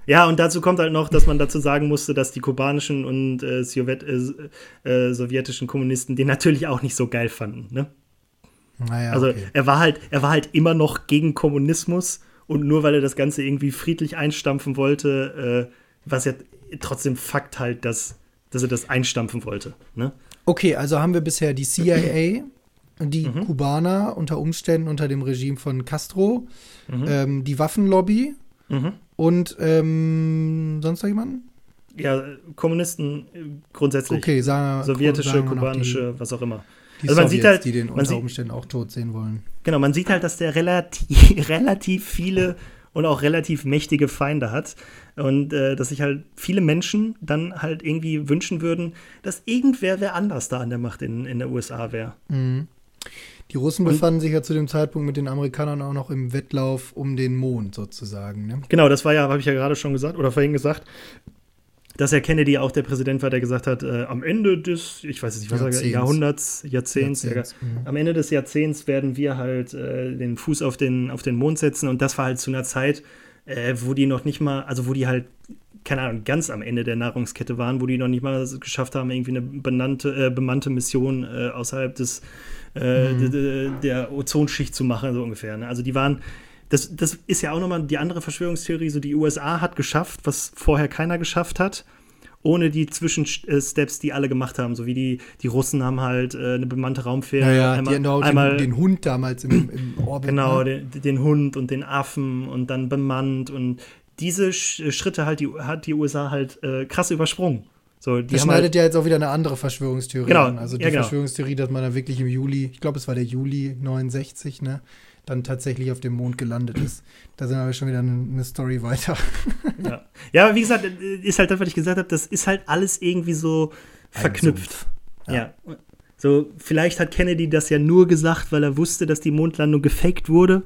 Speaker 1: Ja, und dazu kommt halt noch, dass man dazu sagen musste, dass die kubanischen und äh, Sowjet, äh, äh, sowjetischen Kommunisten den natürlich auch nicht so geil fanden. Ne?
Speaker 2: Naja,
Speaker 1: Also
Speaker 2: okay.
Speaker 1: er war halt, er war halt immer noch gegen Kommunismus und nur weil er das Ganze irgendwie friedlich einstampfen wollte, äh, was ja trotzdem Fakt halt, dass, dass er das einstampfen wollte. Ne?
Speaker 2: Okay, also haben wir bisher die CIA, die
Speaker 1: Mhm.
Speaker 2: Kubaner unter Umständen unter dem Regime von Castro,
Speaker 1: Mhm.
Speaker 2: ähm, die Waffenlobby
Speaker 1: Mhm.
Speaker 2: und ähm, sonst noch jemanden?
Speaker 1: Ja, Kommunisten äh, grundsätzlich.
Speaker 2: Okay, sagen
Speaker 1: Sowjetische,
Speaker 2: sagen
Speaker 1: kubanische, was auch immer.
Speaker 2: Die,
Speaker 1: Also man
Speaker 2: Sowjets,
Speaker 1: sieht halt-
Speaker 2: die den unter Umständen auch tot sehen wollen.
Speaker 1: Genau, man sieht halt, dass der relativ, [laughs] relativ viele und auch relativ mächtige Feinde hat. Und äh, dass sich halt viele Menschen dann halt irgendwie wünschen würden, dass irgendwer wer anders da an der Macht in, in der USA wäre.
Speaker 2: Mhm. Die Russen
Speaker 1: Und-
Speaker 2: befanden sich ja zu dem Zeitpunkt mit den Amerikanern auch noch im Wettlauf um den Mond sozusagen. Ne?
Speaker 1: Genau, das war ja, habe ich ja gerade schon gesagt oder vorhin gesagt, dass Herr Kennedy auch der Präsident war, der gesagt hat, äh, am Ende des, ich weiß nicht, was
Speaker 2: Jahrzehnts.
Speaker 1: Jahrhunderts, Jahrzehnts,
Speaker 2: Jahrzehnts, mhm.
Speaker 1: am Ende des Jahrzehnts werden wir halt äh, den Fuß auf den, auf den Mond setzen und das war halt zu einer Zeit, äh, wo die noch nicht mal, also wo die halt, keine Ahnung, ganz am Ende der Nahrungskette waren, wo die noch nicht mal es geschafft haben, irgendwie eine benannte, äh, bemannte Mission äh, außerhalb des, äh,
Speaker 2: Mhm.
Speaker 1: der Ozonschicht zu machen, so ungefähr. Ne? Also die waren, das, das ist ja auch nochmal die andere Verschwörungstheorie, so die USA hat geschafft, was vorher keiner geschafft hat ohne die Zwischensteps, die alle gemacht haben. So wie die, die Russen haben halt äh, eine bemannte Raumfähre.
Speaker 2: Naja,
Speaker 1: einmal,
Speaker 2: die auch
Speaker 1: einmal
Speaker 2: den, den Hund damals im, im Orbit.
Speaker 1: genau,
Speaker 2: ne?
Speaker 1: den, den Hund und den Affen und dann bemannt. Und diese Sch Schritte halt die, hat die USA halt äh, krass übersprungen. So, die
Speaker 2: Das
Speaker 1: halt,
Speaker 2: schneidet ja jetzt auch wieder eine andere Verschwörungstheorie
Speaker 1: Genau,
Speaker 2: an. Also die
Speaker 1: ja, genau.
Speaker 2: Verschwörungstheorie, dass man da wirklich im Juli, ich glaube, es war der Juli 69, ne, dann tatsächlich auf dem Mond gelandet ist. Da sind wir schon wieder eine, Story weiter. [laughs]
Speaker 1: ja. ja, aber wie gesagt, ist halt das, was ich gesagt habe, das ist halt alles irgendwie so verknüpft.
Speaker 2: Sumpf.
Speaker 1: Ja. So, vielleicht hat Kennedy das ja nur gesagt, weil er wusste, dass die Mondlandung gefaked wurde.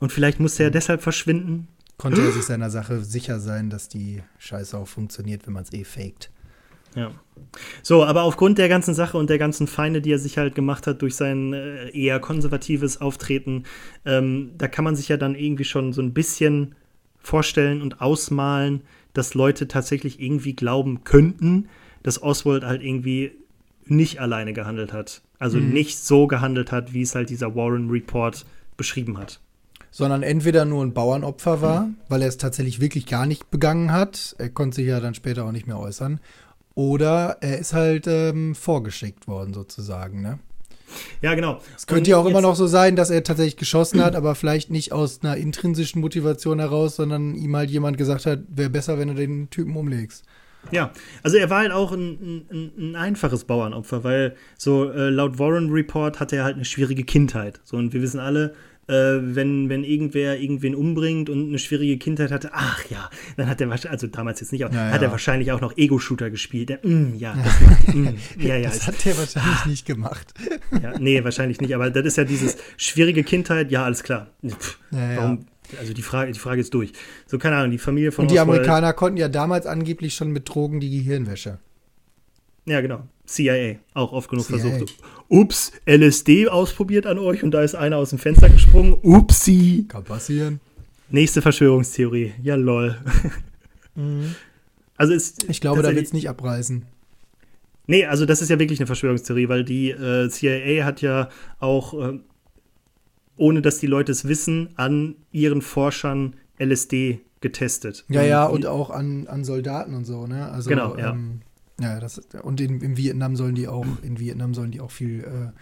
Speaker 1: Und vielleicht musste er
Speaker 2: Mhm.
Speaker 1: deshalb verschwinden.
Speaker 2: Konnte er sich [gasps] seiner Sache sicher sein, dass die Scheiße auch funktioniert, wenn man es eh faked.
Speaker 1: Ja. So, aber aufgrund der ganzen Sache und der ganzen Feinde, die er sich halt gemacht hat durch sein äh, eher konservatives Auftreten, ähm, da kann man sich ja dann irgendwie schon so ein bisschen vorstellen und ausmalen, dass Leute tatsächlich irgendwie glauben könnten, dass Oswald halt irgendwie nicht alleine gehandelt hat. Also
Speaker 2: Mhm.
Speaker 1: nicht so gehandelt hat, wie es halt dieser Warren Report beschrieben hat.
Speaker 2: Sondern entweder nur ein Bauernopfer war, weil er es tatsächlich wirklich gar nicht begangen hat. Er konnte sich ja dann später auch nicht mehr äußern. Oder er ist halt ähm, vorgeschickt worden, sozusagen. Ne?
Speaker 1: Ja, genau.
Speaker 2: Es könnte ja auch immer noch so sein, dass er tatsächlich geschossen hat, aber vielleicht nicht aus einer intrinsischen Motivation heraus, sondern ihm halt jemand gesagt hat, wäre besser, wenn du den Typen umlegst.
Speaker 1: Ja, also er war halt auch ein, ein, ein einfaches Bauernopfer, weil so äh, laut Warren Report hatte er halt eine schwierige Kindheit. So, und wir wissen alle, äh, wenn, wenn irgendwer irgendwen umbringt und eine schwierige Kindheit hatte, ach ja, dann hat er wahrscheinlich, also damals jetzt nicht, aber
Speaker 2: Ja,
Speaker 1: hat
Speaker 2: ja.
Speaker 1: er wahrscheinlich auch noch Ego-Shooter gespielt. Der, mm, ja, [laughs] das mm, ja, ja,
Speaker 2: das hat er wahrscheinlich nicht gemacht.
Speaker 1: ja, nee, wahrscheinlich nicht, aber das ist ja dieses schwierige Kindheit, ja, alles klar. Pff. Warum, also die Frage, die Frage ist durch. So, keine Ahnung, die Familie von
Speaker 2: Und die
Speaker 1: Oswald-
Speaker 2: Amerikaner konnten ja damals angeblich schon mit Drogen die Gehirnwäsche.
Speaker 1: Ja, genau. CIA, auch oft genug
Speaker 2: CIA.
Speaker 1: versucht. Ups, LSD ausprobiert an euch und da ist einer aus dem Fenster gesprungen. Upsi.
Speaker 2: Kann passieren.
Speaker 1: Nächste Verschwörungstheorie. Ja, lol. [laughs] Also ist
Speaker 2: Ich glaube, da wird es nicht abreißen.
Speaker 1: Nee, also das ist ja wirklich eine Verschwörungstheorie, weil die äh, CIA hat ja auch, äh, ohne dass die Leute es wissen, an ihren Forschern LSD getestet.
Speaker 2: Ja, ja,
Speaker 1: Und
Speaker 2: und auch an, an Soldaten und so, ne? Also,
Speaker 1: Genau, ja.
Speaker 2: Ähm, ja, das, und in, in Vietnam sollen die auch, in Vietnam sollen die auch viel, äh,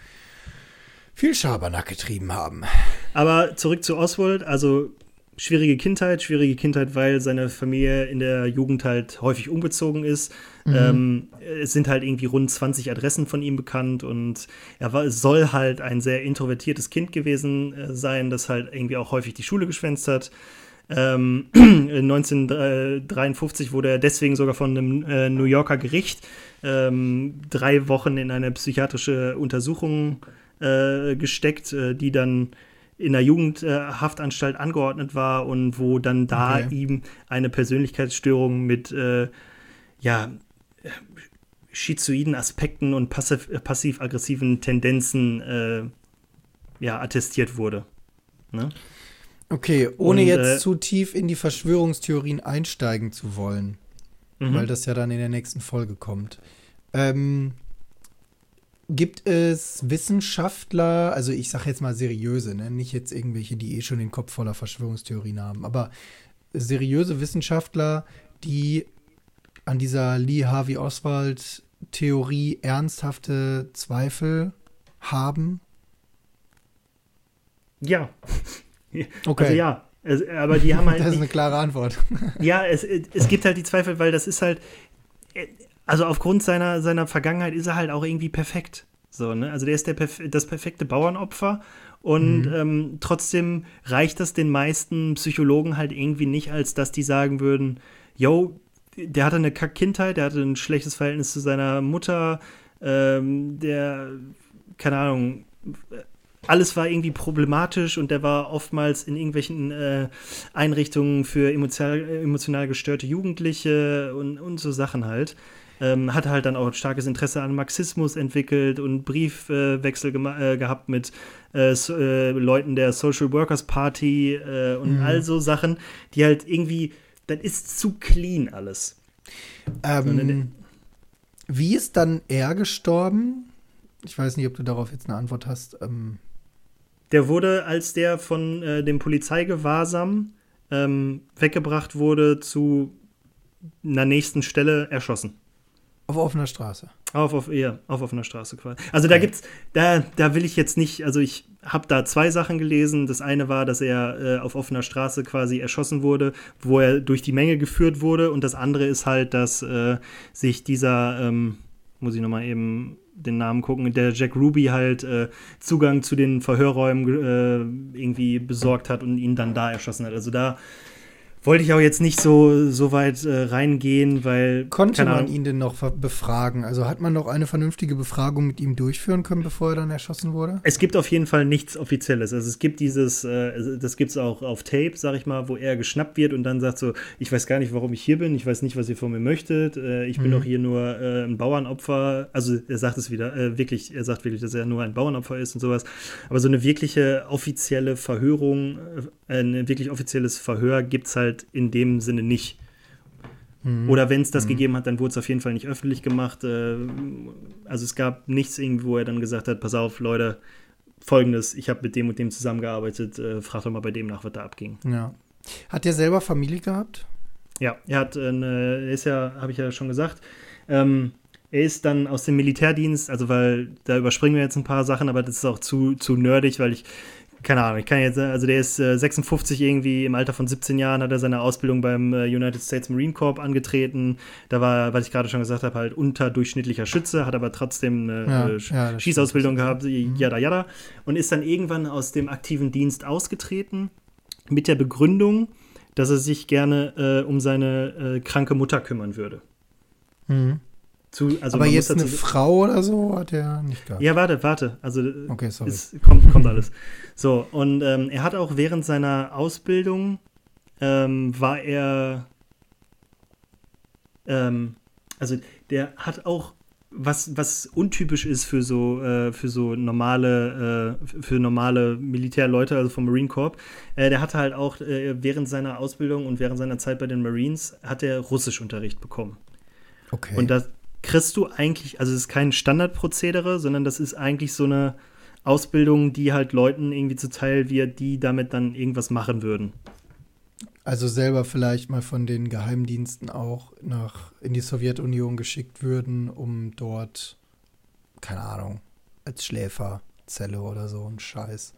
Speaker 2: viel Schabernack getrieben haben.
Speaker 1: Aber zurück zu Oswald, also schwierige Kindheit, schwierige Kindheit, weil seine Familie in der Jugend halt häufig umgezogen ist. Mhm. Ähm, es sind halt irgendwie rund 20 Adressen von ihm bekannt und er war, soll halt ein sehr introvertiertes Kind gewesen äh, sein, das halt irgendwie auch häufig die Schule geschwänzt hat. Ähm, [clears throat] 1953 wurde er deswegen sogar von einem äh, New Yorker Gericht ähm, drei Wochen in eine psychiatrische Untersuchung äh, gesteckt, äh, die dann in der Jugendhaftanstalt angeordnet war und wo dann da okay. ihm eine Persönlichkeitsstörung mit äh, ja, schizoiden Aspekten und passiv-aggressiven Tendenzen äh, ja, attestiert wurde. Ne?
Speaker 2: Okay, ohne und, jetzt äh, zu tief in die Verschwörungstheorien einsteigen zu wollen, mhm. weil das ja dann in der nächsten Folge kommt. Ähm, Gibt es Wissenschaftler, also ich sage jetzt mal seriöse, ne? nicht jetzt irgendwelche, die eh schon den Kopf voller Verschwörungstheorien haben, aber seriöse Wissenschaftler, die an dieser Lee Harvey Oswald Theorie ernsthafte Zweifel haben?
Speaker 1: Ja. [laughs] Okay. Also ja. Es, aber die haben [laughs] halt.
Speaker 2: Das ist eine klare Antwort. [laughs]
Speaker 1: ja, es, es gibt halt die Zweifel, weil das ist halt also aufgrund seiner, seiner Vergangenheit ist er halt auch irgendwie perfekt. So, ne? Also der ist der perf das perfekte Bauernopfer und mhm. ähm, trotzdem reicht das den meisten Psychologen halt irgendwie nicht, als dass die sagen würden, yo, der hatte eine Kack-Kindheit, der hatte ein schlechtes Verhältnis zu seiner Mutter, ähm, der, keine Ahnung, alles war irgendwie problematisch und der war oftmals in irgendwelchen äh, Einrichtungen für emotional, emotional gestörte Jugendliche und, und so Sachen halt. Ähm, hatte halt dann auch ein starkes Interesse an Marxismus entwickelt und Briefwechsel äh, gehabt mit äh, so, äh, Leuten der Social Workers Party äh, und mhm. all so Sachen, die halt irgendwie, das ist zu clean alles.
Speaker 2: Ähm, wie ist dann er gestorben? Ich weiß nicht, ob du darauf jetzt eine Antwort hast. Ähm
Speaker 1: der wurde, als der von äh, dem Polizeigewahrsam ähm, weggebracht wurde, zu einer nächsten Stelle erschossen.
Speaker 2: Auf offener Straße.
Speaker 1: Auf, auf, ja, auf offener Straße quasi. Also okay. da gibt's, da, da will ich jetzt nicht, also ich habe da zwei Sachen gelesen. Das eine war, dass er äh, auf offener Straße quasi erschossen wurde, wo er durch die Menge geführt wurde. Und das andere ist halt, dass äh, sich dieser, ähm, muss ich nochmal eben den Namen gucken, der Jack Ruby halt äh, Zugang zu den Verhörräumen äh, irgendwie besorgt hat und ihn dann da erschossen hat. Also da wollte ich auch jetzt nicht so, so weit äh, reingehen, weil.
Speaker 2: Konnte man ihn denn noch befragen? Also hat man noch eine vernünftige Befragung mit ihm durchführen können, bevor er dann erschossen wurde?
Speaker 1: Es gibt auf jeden Fall nichts Offizielles. Also es gibt dieses, äh, das gibt es auch auf Tape, sag ich mal, wo er geschnappt wird und dann sagt so: Ich weiß gar nicht, warum ich hier bin, ich weiß nicht, was ihr von mir möchtet, äh, ich bin mhm. doch hier nur äh, ein Bauernopfer. Also er sagt es wieder, äh, wirklich, er sagt wirklich, dass er nur ein Bauernopfer ist und sowas. Aber so eine wirkliche offizielle Verhörung, äh, ein wirklich offizielles Verhör gibt es halt in dem Sinne nicht. Mhm. Oder wenn es das mhm. gegeben hat, dann wurde es auf jeden Fall nicht öffentlich gemacht. Äh, also es gab nichts irgendwie, wo er dann gesagt hat, pass auf, Leute, folgendes, ich habe mit dem und dem zusammengearbeitet, äh, frag doch mal bei dem nach, was da abging.
Speaker 2: Ja. Hat der selber Familie gehabt?
Speaker 1: Ja, er hat eine, er ist ja, habe ich ja schon gesagt, ähm, er ist dann aus dem Militärdienst, also weil da überspringen wir jetzt ein paar Sachen, aber das ist auch zu, zu nerdig, weil ich keine Ahnung, ich kann jetzt, also der ist äh, 56 irgendwie, im Alter von 17 Jahren hat er seine Ausbildung beim äh, United States Marine Corps angetreten. Da war, was ich gerade schon gesagt habe, halt unterdurchschnittlicher Schütze, hat aber trotzdem eine ja, äh, ja, Schießausbildung gehabt, yada yada. Und ist dann irgendwann aus dem aktiven Dienst ausgetreten mit der Begründung, dass er sich gerne äh, um seine äh, kranke Mutter kümmern würde.
Speaker 2: Mhm. Zu, also Aber jetzt eine Frau oder so hat er nicht gehabt.
Speaker 1: Ja, warte, warte. Also
Speaker 2: okay, sorry.
Speaker 1: Es kommt, kommt alles. So, und ähm, er hat auch während seiner Ausbildung ähm, war er ähm, also der hat auch was, was untypisch ist für so, äh, für so normale, äh, für normale Militärleute, also vom Marine Corps, äh, der hatte halt auch äh, während seiner Ausbildung und während seiner Zeit bei den Marines hat er Russischunterricht bekommen.
Speaker 2: Okay.
Speaker 1: Und das, kriegst du eigentlich, also es ist kein Standardprozedere, sondern das ist eigentlich so eine Ausbildung, die halt Leuten irgendwie zuteil wird, die damit dann irgendwas machen würden.
Speaker 2: Also selber vielleicht mal von den Geheimdiensten auch nach in die Sowjetunion geschickt würden, um dort, keine Ahnung, als Schläferzelle oder so ein Scheiß.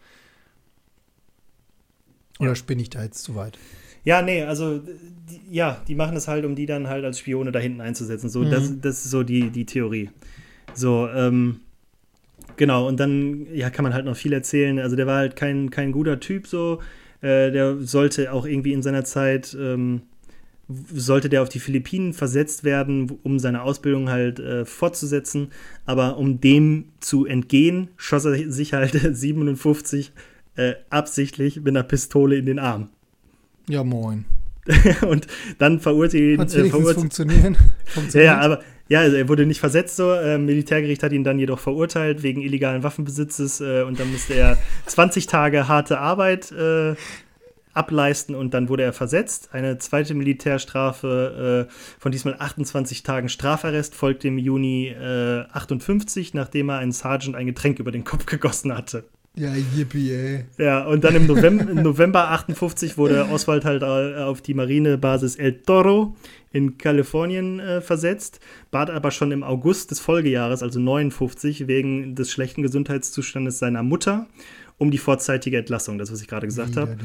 Speaker 2: Oder ja. spinne ich da jetzt zu weit?
Speaker 1: Ja, nee, also die, ja, die machen es halt, um die dann halt als Spione da hinten einzusetzen. So, mhm. das, das ist so die, die Theorie. So, ähm, genau, und dann ja, kann man halt noch viel erzählen. Also der war halt kein, kein guter Typ so. Äh, der sollte auch irgendwie in seiner Zeit, ähm, sollte der auf die Philippinen versetzt werden, um seine Ausbildung halt äh, fortzusetzen. Aber um dem zu entgehen, schoss er sich halt [laughs] 57 äh, absichtlich mit einer Pistole in den Arm.
Speaker 2: Ja, moin. [laughs]
Speaker 1: und dann verurteilt
Speaker 2: Hat äh, verurteilt, funktionieren. [laughs]
Speaker 1: ja, ja, aber ja, also er wurde nicht versetzt so. Äh, Militärgericht hat ihn dann jedoch verurteilt wegen illegalen Waffenbesitzes äh, und dann musste er 20 Tage harte Arbeit äh, ableisten und dann wurde er versetzt. Eine zweite Militärstrafe äh, von diesmal 28 Tagen Strafarrest folgte im Juni 58, nachdem er einen Sergeant ein Getränk über den Kopf gegossen hatte.
Speaker 2: Ja, yippie, ey.
Speaker 1: Ja, und dann im November, im November 58 wurde Oswald halt äh, auf die Marinebasis El Toro in Kalifornien äh, versetzt, bat aber schon im August des Folgejahres, also 59, wegen des schlechten Gesundheitszustandes seiner Mutter um die vorzeitige Entlassung, das, was ich gerade gesagt habe.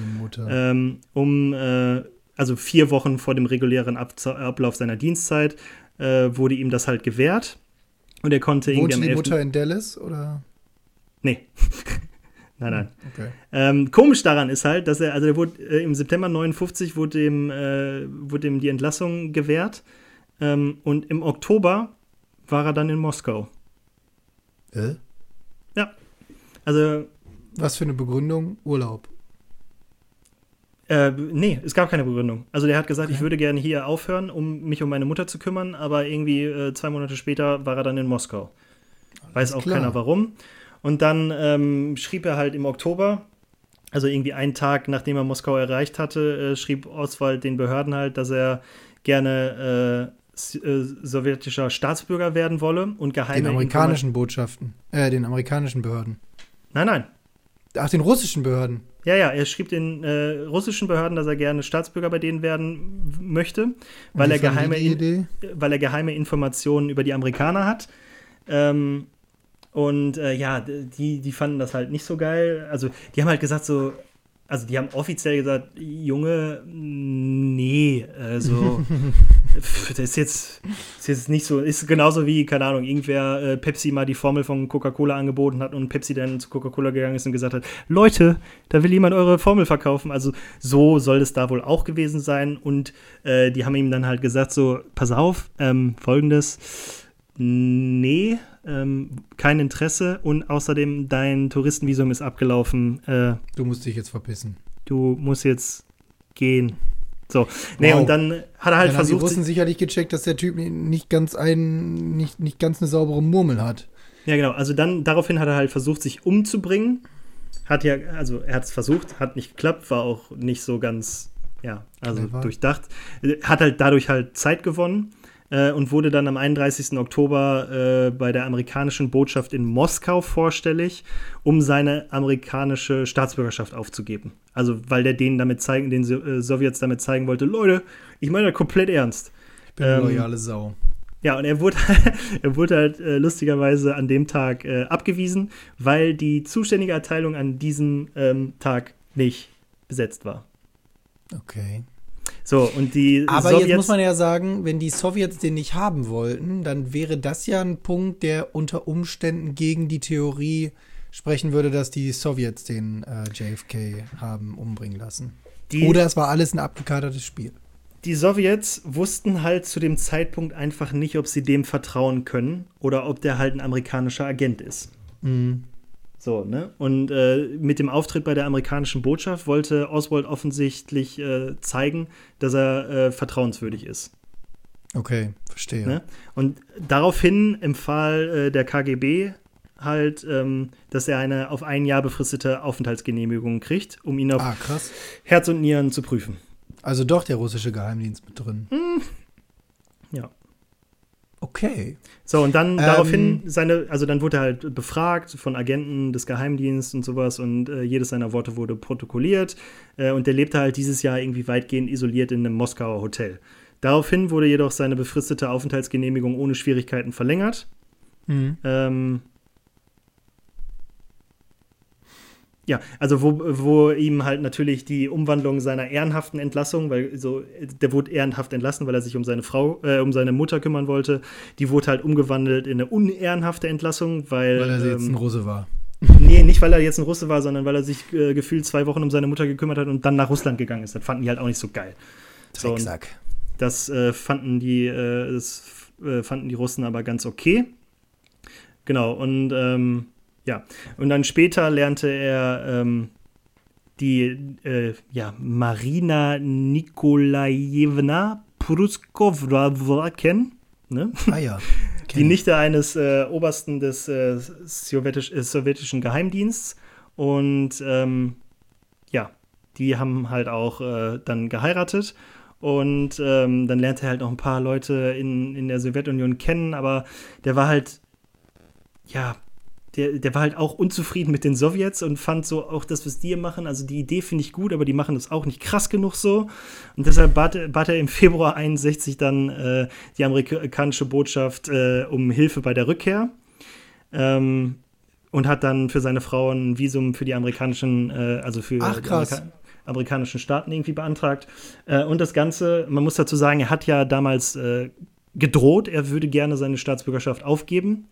Speaker 1: Ähm, um, äh, also vier Wochen vor dem regulären Ab Ablauf seiner Dienstzeit äh, wurde ihm das halt gewährt. Und er konnte
Speaker 2: Wohnte irgendwie am die Mutter in Dallas, oder?
Speaker 1: Nee. [laughs] Nein, nein. Okay. Ähm, komisch daran ist halt, dass er, also er wurde äh, im September 59 wurde ihm, äh, wurde ihm die Entlassung gewährt ähm, und im Oktober war er dann in Moskau.
Speaker 2: Äh?
Speaker 1: Ja. Also.
Speaker 2: Was für eine Begründung? Urlaub.
Speaker 1: Äh, nee, es gab keine Begründung. Also der hat gesagt, okay. ich würde gerne hier aufhören, um mich um meine Mutter zu kümmern, aber irgendwie äh, zwei Monate später war er dann in Moskau. Alles Weiß auch klar. keiner warum. Und dann ähm, schrieb er halt im Oktober, also irgendwie einen Tag nachdem er Moskau erreicht hatte, äh, schrieb Oswald den Behörden halt, dass er gerne äh, äh sowjetischer Staatsbürger werden wolle und geheime.
Speaker 2: Den amerikanischen Botschaften, äh, den amerikanischen Behörden.
Speaker 1: Nein, nein.
Speaker 2: Ach, den russischen Behörden.
Speaker 1: Ja, ja, er schrieb den äh, russischen Behörden, dass er gerne Staatsbürger bei denen werden möchte, weil er, geheime, weil er geheime Informationen über die Amerikaner hat. Ähm, und äh, ja, die, die fanden das halt nicht so geil. Also, die haben halt gesagt, so, also die haben offiziell gesagt, Junge, nee, also [laughs] das ist jetzt, ist jetzt nicht so, ist genauso wie, keine Ahnung, irgendwer äh, Pepsi mal die Formel von Coca-Cola angeboten hat und Pepsi dann zu Coca-Cola gegangen ist und gesagt hat, Leute, da will jemand eure Formel verkaufen. Also so soll es da wohl auch gewesen sein. Und äh, die haben ihm dann halt gesagt, so, pass auf, ähm, folgendes, nee, ähm, kein Interesse und außerdem dein Touristenvisum ist abgelaufen. Äh,
Speaker 2: du musst dich jetzt verpissen.
Speaker 1: Du musst jetzt gehen. So, nee, wow. und dann hat er halt dann versucht. Haben
Speaker 2: die Russen sicherlich gecheckt, dass der Typ nicht ganz ein, nicht, nicht ganz eine saubere Murmel hat.
Speaker 1: Ja, genau. Also dann, daraufhin hat er halt versucht, sich umzubringen. Hat ja, also er hat es versucht, hat nicht geklappt, war auch nicht so ganz, ja, also Clever. durchdacht. Hat halt dadurch halt Zeit gewonnen äh, und wurde dann am 31. Oktober äh, bei der amerikanischen Botschaft in Moskau vorstellig, um seine amerikanische Staatsbürgerschaft aufzugeben. Also weil der denen damit zeigen, den äh, Sowjets damit zeigen wollte, Leute, ich meine das komplett ernst.
Speaker 2: Ich bin eine ähm, loyale Sau.
Speaker 1: Ja, und er wurde, [laughs] er wurde halt äh, lustigerweise an dem Tag äh, abgewiesen, weil die zuständige Erteilung an diesem ähm, Tag nicht besetzt war.
Speaker 2: Okay.
Speaker 1: So, und die
Speaker 2: Aber Sowjets jetzt muss man ja sagen, wenn die Sowjets den nicht haben wollten, dann wäre das ja ein Punkt, der unter Umständen gegen die Theorie sprechen würde, dass die Sowjets den äh, JFK haben umbringen lassen. Die, Oder es war alles ein abgekadertes Spiel.
Speaker 1: Die Sowjets wussten halt zu dem Zeitpunkt einfach nicht, ob sie dem vertrauen können oder ob der halt ein amerikanischer Agent ist. Mhm. So, ne? Und äh, mit dem Auftritt bei der amerikanischen Botschaft wollte Oswald offensichtlich äh, zeigen, dass er äh, vertrauenswürdig ist.
Speaker 2: Okay, verstehe.
Speaker 1: Ne? Und daraufhin empfahl äh, der KGB halt, ähm, dass er eine auf ein Jahr befristete Aufenthaltsgenehmigung kriegt, um ihn auf
Speaker 2: ah,
Speaker 1: Herz und Nieren zu prüfen.
Speaker 2: Also doch der russische Geheimdienst mit drin.
Speaker 1: Hm.
Speaker 2: Okay.
Speaker 1: So, und dann ähm, daraufhin seine, also dann wurde er halt befragt von Agenten des Geheimdienstes und sowas und äh, jedes seiner Worte wurde protokolliert äh, und der lebte halt dieses Jahr irgendwie weitgehend isoliert in einem Moskauer Hotel. Daraufhin wurde jedoch seine befristete Aufenthaltsgenehmigung ohne Schwierigkeiten verlängert. Mhm. Ähm, ja, also wo, wo ihm halt natürlich die Umwandlung seiner ehrenhaften Entlassung, weil so, der wurde ehrenhaft entlassen, weil er sich um seine Frau, äh, um seine Mutter kümmern wollte, die wurde halt umgewandelt in eine unehrenhafte Entlassung, weil.
Speaker 2: Weil er ähm, jetzt ein Russe war.
Speaker 1: Nee, nicht weil er jetzt ein Russe war, sondern weil er sich äh, gefühlt zwei Wochen um seine Mutter gekümmert hat und dann nach Russland gegangen ist. Das fanden die halt auch nicht so geil.
Speaker 2: Drecksack.
Speaker 1: So, das äh, fanden die, äh, das äh, fanden die Russen aber ganz okay. Genau, und ähm, ja, und dann später lernte er ähm, die äh, ja, Marina Nikolajewna Pruskova kennen. Ne?
Speaker 2: Ah ja. [laughs]
Speaker 1: Die Nichte eines äh, Obersten des äh, Sowjetisch, äh, sowjetischen Geheimdienstes. Und ähm, ja, die haben halt auch äh, dann geheiratet. Und ähm, dann lernte er halt noch ein paar Leute in, in der Sowjetunion kennen, aber der war halt, ja, der, der war halt auch unzufrieden mit den Sowjets und fand so auch das, was die machen. Also die Idee finde ich gut, aber die machen das auch nicht krass genug so. Und deshalb bat, bat er im [laughs] Februar 61 dann äh, die amerikanische Botschaft äh, um Hilfe bei der Rückkehr. Ähm, und hat dann für seine Frau ein Visum für die amerikanischen, äh, also für
Speaker 2: Ach,
Speaker 1: die Amerika amerikanischen Staaten irgendwie beantragt. Äh, und das Ganze, man muss dazu sagen, er hat ja damals äh, gedroht, er würde gerne seine Staatsbürgerschaft aufgeben.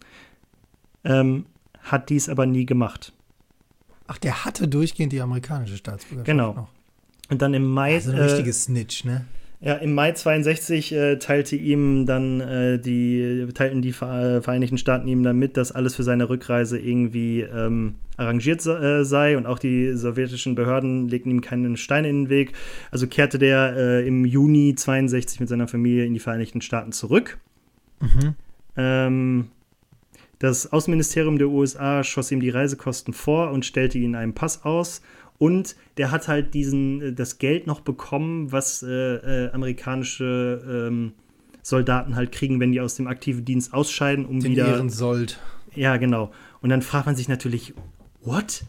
Speaker 1: Ähm, hat dies aber nie gemacht.
Speaker 2: Ach, der hatte durchgehend die amerikanische Staatsbürgerschaft.
Speaker 1: Genau. Noch. Und dann im Mai.
Speaker 2: Also ein richtiges äh, Snitch, ne?
Speaker 1: Ja, im Mai 62 äh, teilte ihm dann äh, die, teilten die Vereinigten Staaten ihm dann mit, dass alles für seine Rückreise irgendwie ähm, arrangiert äh, sei und auch die sowjetischen Behörden legten ihm keine Steine in den Weg. Also kehrte der äh, im Juni 62 mit seiner Familie in die Vereinigten Staaten zurück. Mhm. Ähm, das Außenministerium der USA schoss ihm die Reisekosten vor und stellte ihn einen Pass aus. Und der hat halt diesen, äh, das Geld noch bekommen, was äh, äh, amerikanische ähm, Soldaten halt kriegen, wenn die aus dem aktiven Dienst ausscheiden, um
Speaker 2: Den
Speaker 1: wieder.
Speaker 2: Ehrensold.
Speaker 1: Ja, genau. Und dann fragt man sich natürlich, what?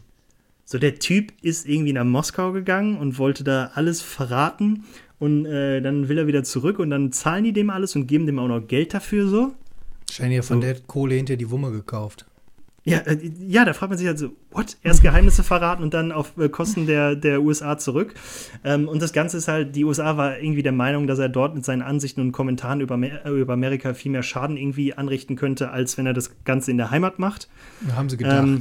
Speaker 1: So, der Typ ist irgendwie nach Moskau gegangen und wollte da alles verraten. Und äh, dann will er wieder zurück und dann zahlen die dem alles und geben dem auch noch Geld dafür so.
Speaker 2: Scheint ja von so. der Kohle hinter die Wumme gekauft.
Speaker 1: Ja, äh, ja, da fragt man sich halt so, what? Erst Geheimnisse verraten und dann auf äh, Kosten der, der USA zurück. Ähm, und das Ganze ist halt, die USA war irgendwie der Meinung, dass er dort mit seinen Ansichten und Kommentaren über, äh, über Amerika viel mehr Schaden irgendwie anrichten könnte, als wenn er das Ganze in der Heimat macht.
Speaker 2: Haben sie gedacht. Ähm,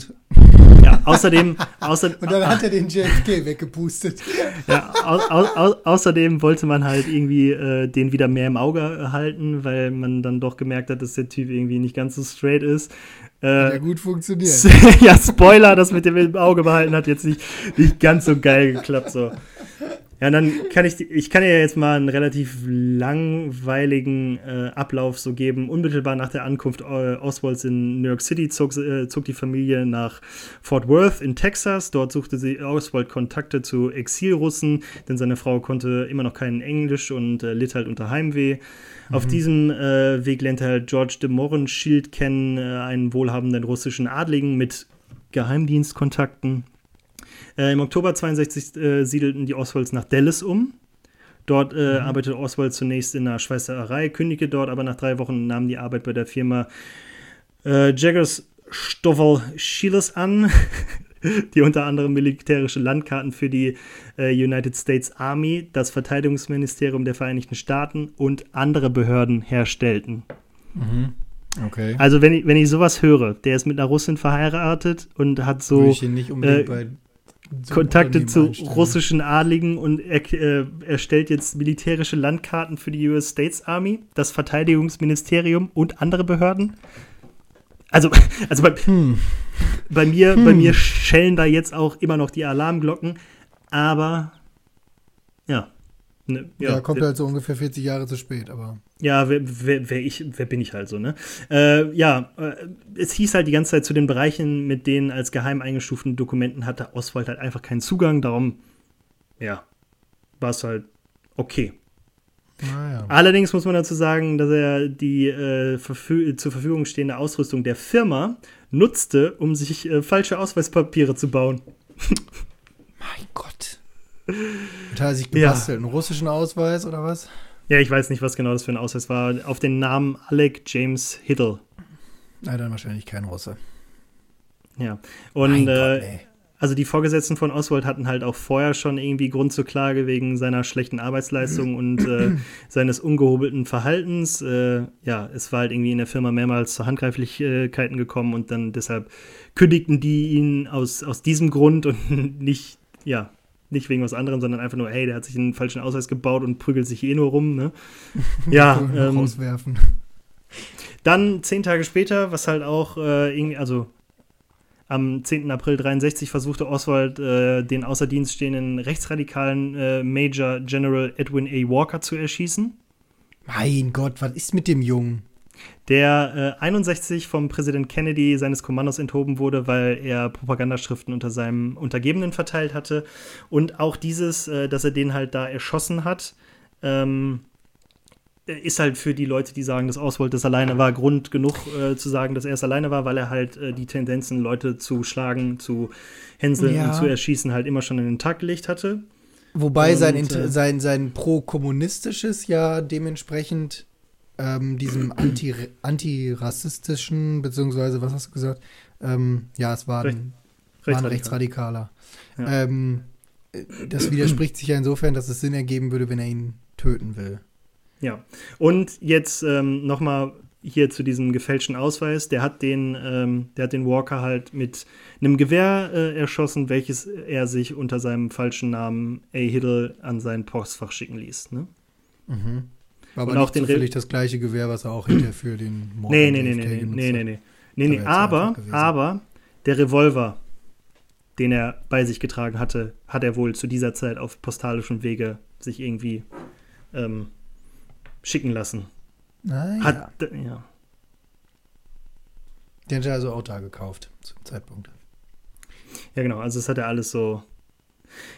Speaker 1: ja, außerdem. Außer,
Speaker 2: und dann hat er den [laughs] JFK weggepustet.
Speaker 1: ja, au, au, au, außerdem wollte man halt irgendwie äh, den wieder mehr im Auge halten, weil man dann doch gemerkt hat, dass der Typ irgendwie nicht ganz so straight ist.
Speaker 2: Äh, hat ja gut funktioniert. [laughs]
Speaker 1: ja, Spoiler, das mit dem im Auge behalten hat jetzt nicht, nicht ganz so geil geklappt. So. Ja, dann kann ich, ich kann ja jetzt mal einen relativ langweiligen äh, Ablauf so geben. Unmittelbar nach der Ankunft äh, Oswalds in New York City zog, äh, zog die Familie nach Fort Worth in Texas. Dort suchte sie Oswald Kontakte zu Exilrussen, denn seine Frau konnte immer noch kein Englisch und äh, litt halt unter Heimweh. Mhm. Auf diesem äh, Weg lernte er George de Morenschild kennen, äh, einen wohlhabenden russischen Adligen mit Geheimdienstkontakten. Äh, Im Oktober 62 äh, siedelten die Oswalds nach Dallas um. Dort äh, mhm. arbeitete Oswald zunächst in einer Schweißerei, kündigte dort, aber nach drei Wochen nahm die Arbeit bei der Firma äh, Jaggers Stoffel Schieles an, [laughs] die unter anderem militärische Landkarten für die äh, United States Army, das Verteidigungsministerium der Vereinigten Staaten und andere Behörden herstellten.
Speaker 2: Mhm. Okay.
Speaker 1: Also wenn ich, wenn ich sowas höre, der ist mit einer Russin verheiratet und hat so.
Speaker 2: Würde ich ihn nicht unbedingt äh, bei
Speaker 1: so Kontakte zu russischen Adligen und er, äh, erstellt jetzt militärische Landkarten für die US States Army, das Verteidigungsministerium und andere Behörden. Also, [laughs] also bei, hm. bei mir, hm. bei mir schellen da jetzt auch immer noch die Alarmglocken, aber ja.
Speaker 2: Ne, ja, ja, kommt halt so ungefähr 40 Jahre zu spät, aber.
Speaker 1: Ja, wer, wer, wer, ich, wer bin ich halt so, ne? Äh, ja, äh, es hieß halt die ganze Zeit zu den Bereichen, mit denen als geheim eingestuften Dokumenten hatte Oswald halt einfach keinen Zugang, darum, ja, war es halt okay.
Speaker 2: Ah, ja.
Speaker 1: Allerdings muss man dazu sagen, dass er die äh, verfü zur Verfügung stehende Ausrüstung der Firma nutzte, um sich äh, falsche Ausweispapiere zu bauen.
Speaker 2: mein Gott. Und hat er sich gebastelt? Ja. Einen russischen Ausweis oder was?
Speaker 1: Ja, ich weiß nicht, was genau das für ein Ausweis war. Auf den Namen Alec James Hiddle.
Speaker 2: Na, dann wahrscheinlich kein Russe.
Speaker 1: Ja. Und äh, also die Vorgesetzten von Oswald hatten halt auch vorher schon irgendwie Grund zur Klage wegen seiner schlechten Arbeitsleistung [clears throat] und äh, seines ungehobelten Verhaltens. Äh, ja, es war halt irgendwie in der Firma mehrmals zu Handgreiflichkeiten gekommen und dann deshalb kündigten die ihn aus, aus diesem Grund und [laughs] nicht, ja, nicht wegen was anderem, sondern einfach nur, hey, der hat sich einen falschen Ausweis gebaut und prügelt sich eh nur rum, ne? [laughs] ja. ähm,
Speaker 2: rauswerfen.
Speaker 1: Dann zehn Tage später, was halt auch äh, irgendwie, also am 10. April 63 versuchte Oswald, äh, den außer Dienst stehenden rechtsradikalen äh, Major General Edwin A. Walker zu erschießen.
Speaker 2: Mein Gott, was ist mit dem Jungen?
Speaker 1: Der äh, 61 vom Präsident Kennedy seines Kommandos enthoben wurde, weil er Propagandaschriften unter seinem Untergebenen verteilt hatte. Und auch dieses, äh, dass er den halt da erschossen hat, ähm, ist halt für die Leute, die sagen, dass Oswald das alleine war, Grund genug äh, zu sagen, dass er es alleine war, weil er halt äh, die Tendenzen, Leute zu schlagen, zu hänseln
Speaker 2: Ja.
Speaker 1: und zu erschießen, halt immer schon in den Tag gelegt hatte.
Speaker 2: Wobei
Speaker 1: Und,
Speaker 2: sein,
Speaker 1: äh,
Speaker 2: sein, sein pro-kommunistisches ja dementsprechend ähm, diesem [clears throat] anti antirassistischen, beziehungsweise, was hast du gesagt? Ähm, ja, es war ein, war ein Rechtsradikaler.
Speaker 1: Ja.
Speaker 2: Ähm, äh, das widerspricht sich ja insofern, dass es Sinn ergeben würde, wenn er ihn töten will.
Speaker 1: Ja. Und jetzt ähm, nochmal hier zu diesem gefälschten Ausweis. Der hat den, ähm, der hat den Walker halt mit einem Gewehr äh, erschossen, welches er sich unter seinem falschen Namen A. Hiddle an sein Postfach schicken ließ. Ne?
Speaker 2: War aber
Speaker 1: Und auch den
Speaker 2: zufällig das gleiche Gewehr, was er auch hinterher für den Mord
Speaker 1: Nee, nee, nee, nee, nee, nee, nee, nee. Nee, nee,
Speaker 2: ja
Speaker 1: aber, aber der Revolver, den er bei sich getragen hatte, hat er wohl zu dieser Zeit auf postalischem Wege sich irgendwie ähm, schicken lassen.
Speaker 2: Naja.
Speaker 1: Hat, ja.
Speaker 2: Den hat er also auch da gekauft, zum Zeitpunkt.
Speaker 1: Ja, genau, also das hat er alles so.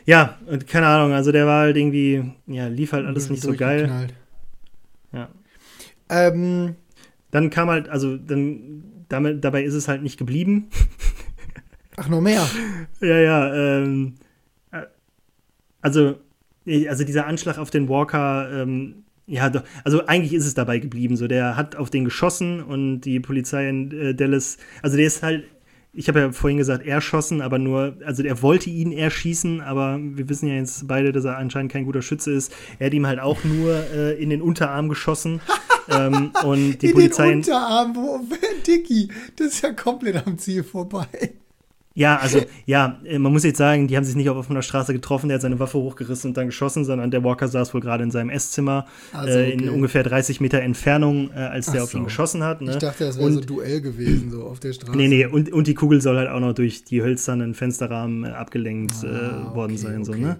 Speaker 1: Ja, und keine Ahnung, also der war halt irgendwie, ja, lief halt alles nicht so geil. Ja.
Speaker 2: Ähm,
Speaker 1: Dann kam halt, also dann, damit, dabei ist es halt nicht geblieben. [laughs]
Speaker 2: ach, noch mehr.
Speaker 1: ja, ja, ähm, äh, also, also dieser Anschlag auf den Walker, ähm, ja, doch, also eigentlich ist es dabei geblieben. So, der hat auf den geschossen und die Polizei in äh, Dallas, also der ist halt, ich habe ja vorhin gesagt, erschossen, aber nur, also er wollte ihn erschießen, aber wir wissen ja jetzt beide, dass er anscheinend kein guter Schütze ist. Er hat ihm halt auch nur äh, in den Unterarm geschossen. [laughs] ähm, und die
Speaker 2: in
Speaker 1: Polizei.
Speaker 2: den Unterarm, wo, Dicky, das ist ja komplett am Ziel vorbei.
Speaker 1: Ja, also, ja, äh, man muss jetzt sagen, die haben sich nicht auf offener Straße getroffen, der hat seine Waffe hochgerissen und dann geschossen, sondern der Walker saß wohl gerade in seinem Esszimmer
Speaker 2: Also,
Speaker 1: äh, in
Speaker 2: okay.
Speaker 1: ungefähr 30 Meter Entfernung, äh, als der
Speaker 2: Ach
Speaker 1: auf ihn
Speaker 2: so.
Speaker 1: geschossen hat. Ne?
Speaker 2: Ich dachte, das wäre so ein Duell gewesen, so auf der Straße.
Speaker 1: Nee, nee, und, und die Kugel soll halt auch noch durch die hölzernen Fensterrahmen äh, abgelenkt
Speaker 2: Ah,
Speaker 1: äh, worden
Speaker 2: okay,
Speaker 1: sein. So,
Speaker 2: okay.
Speaker 1: ne?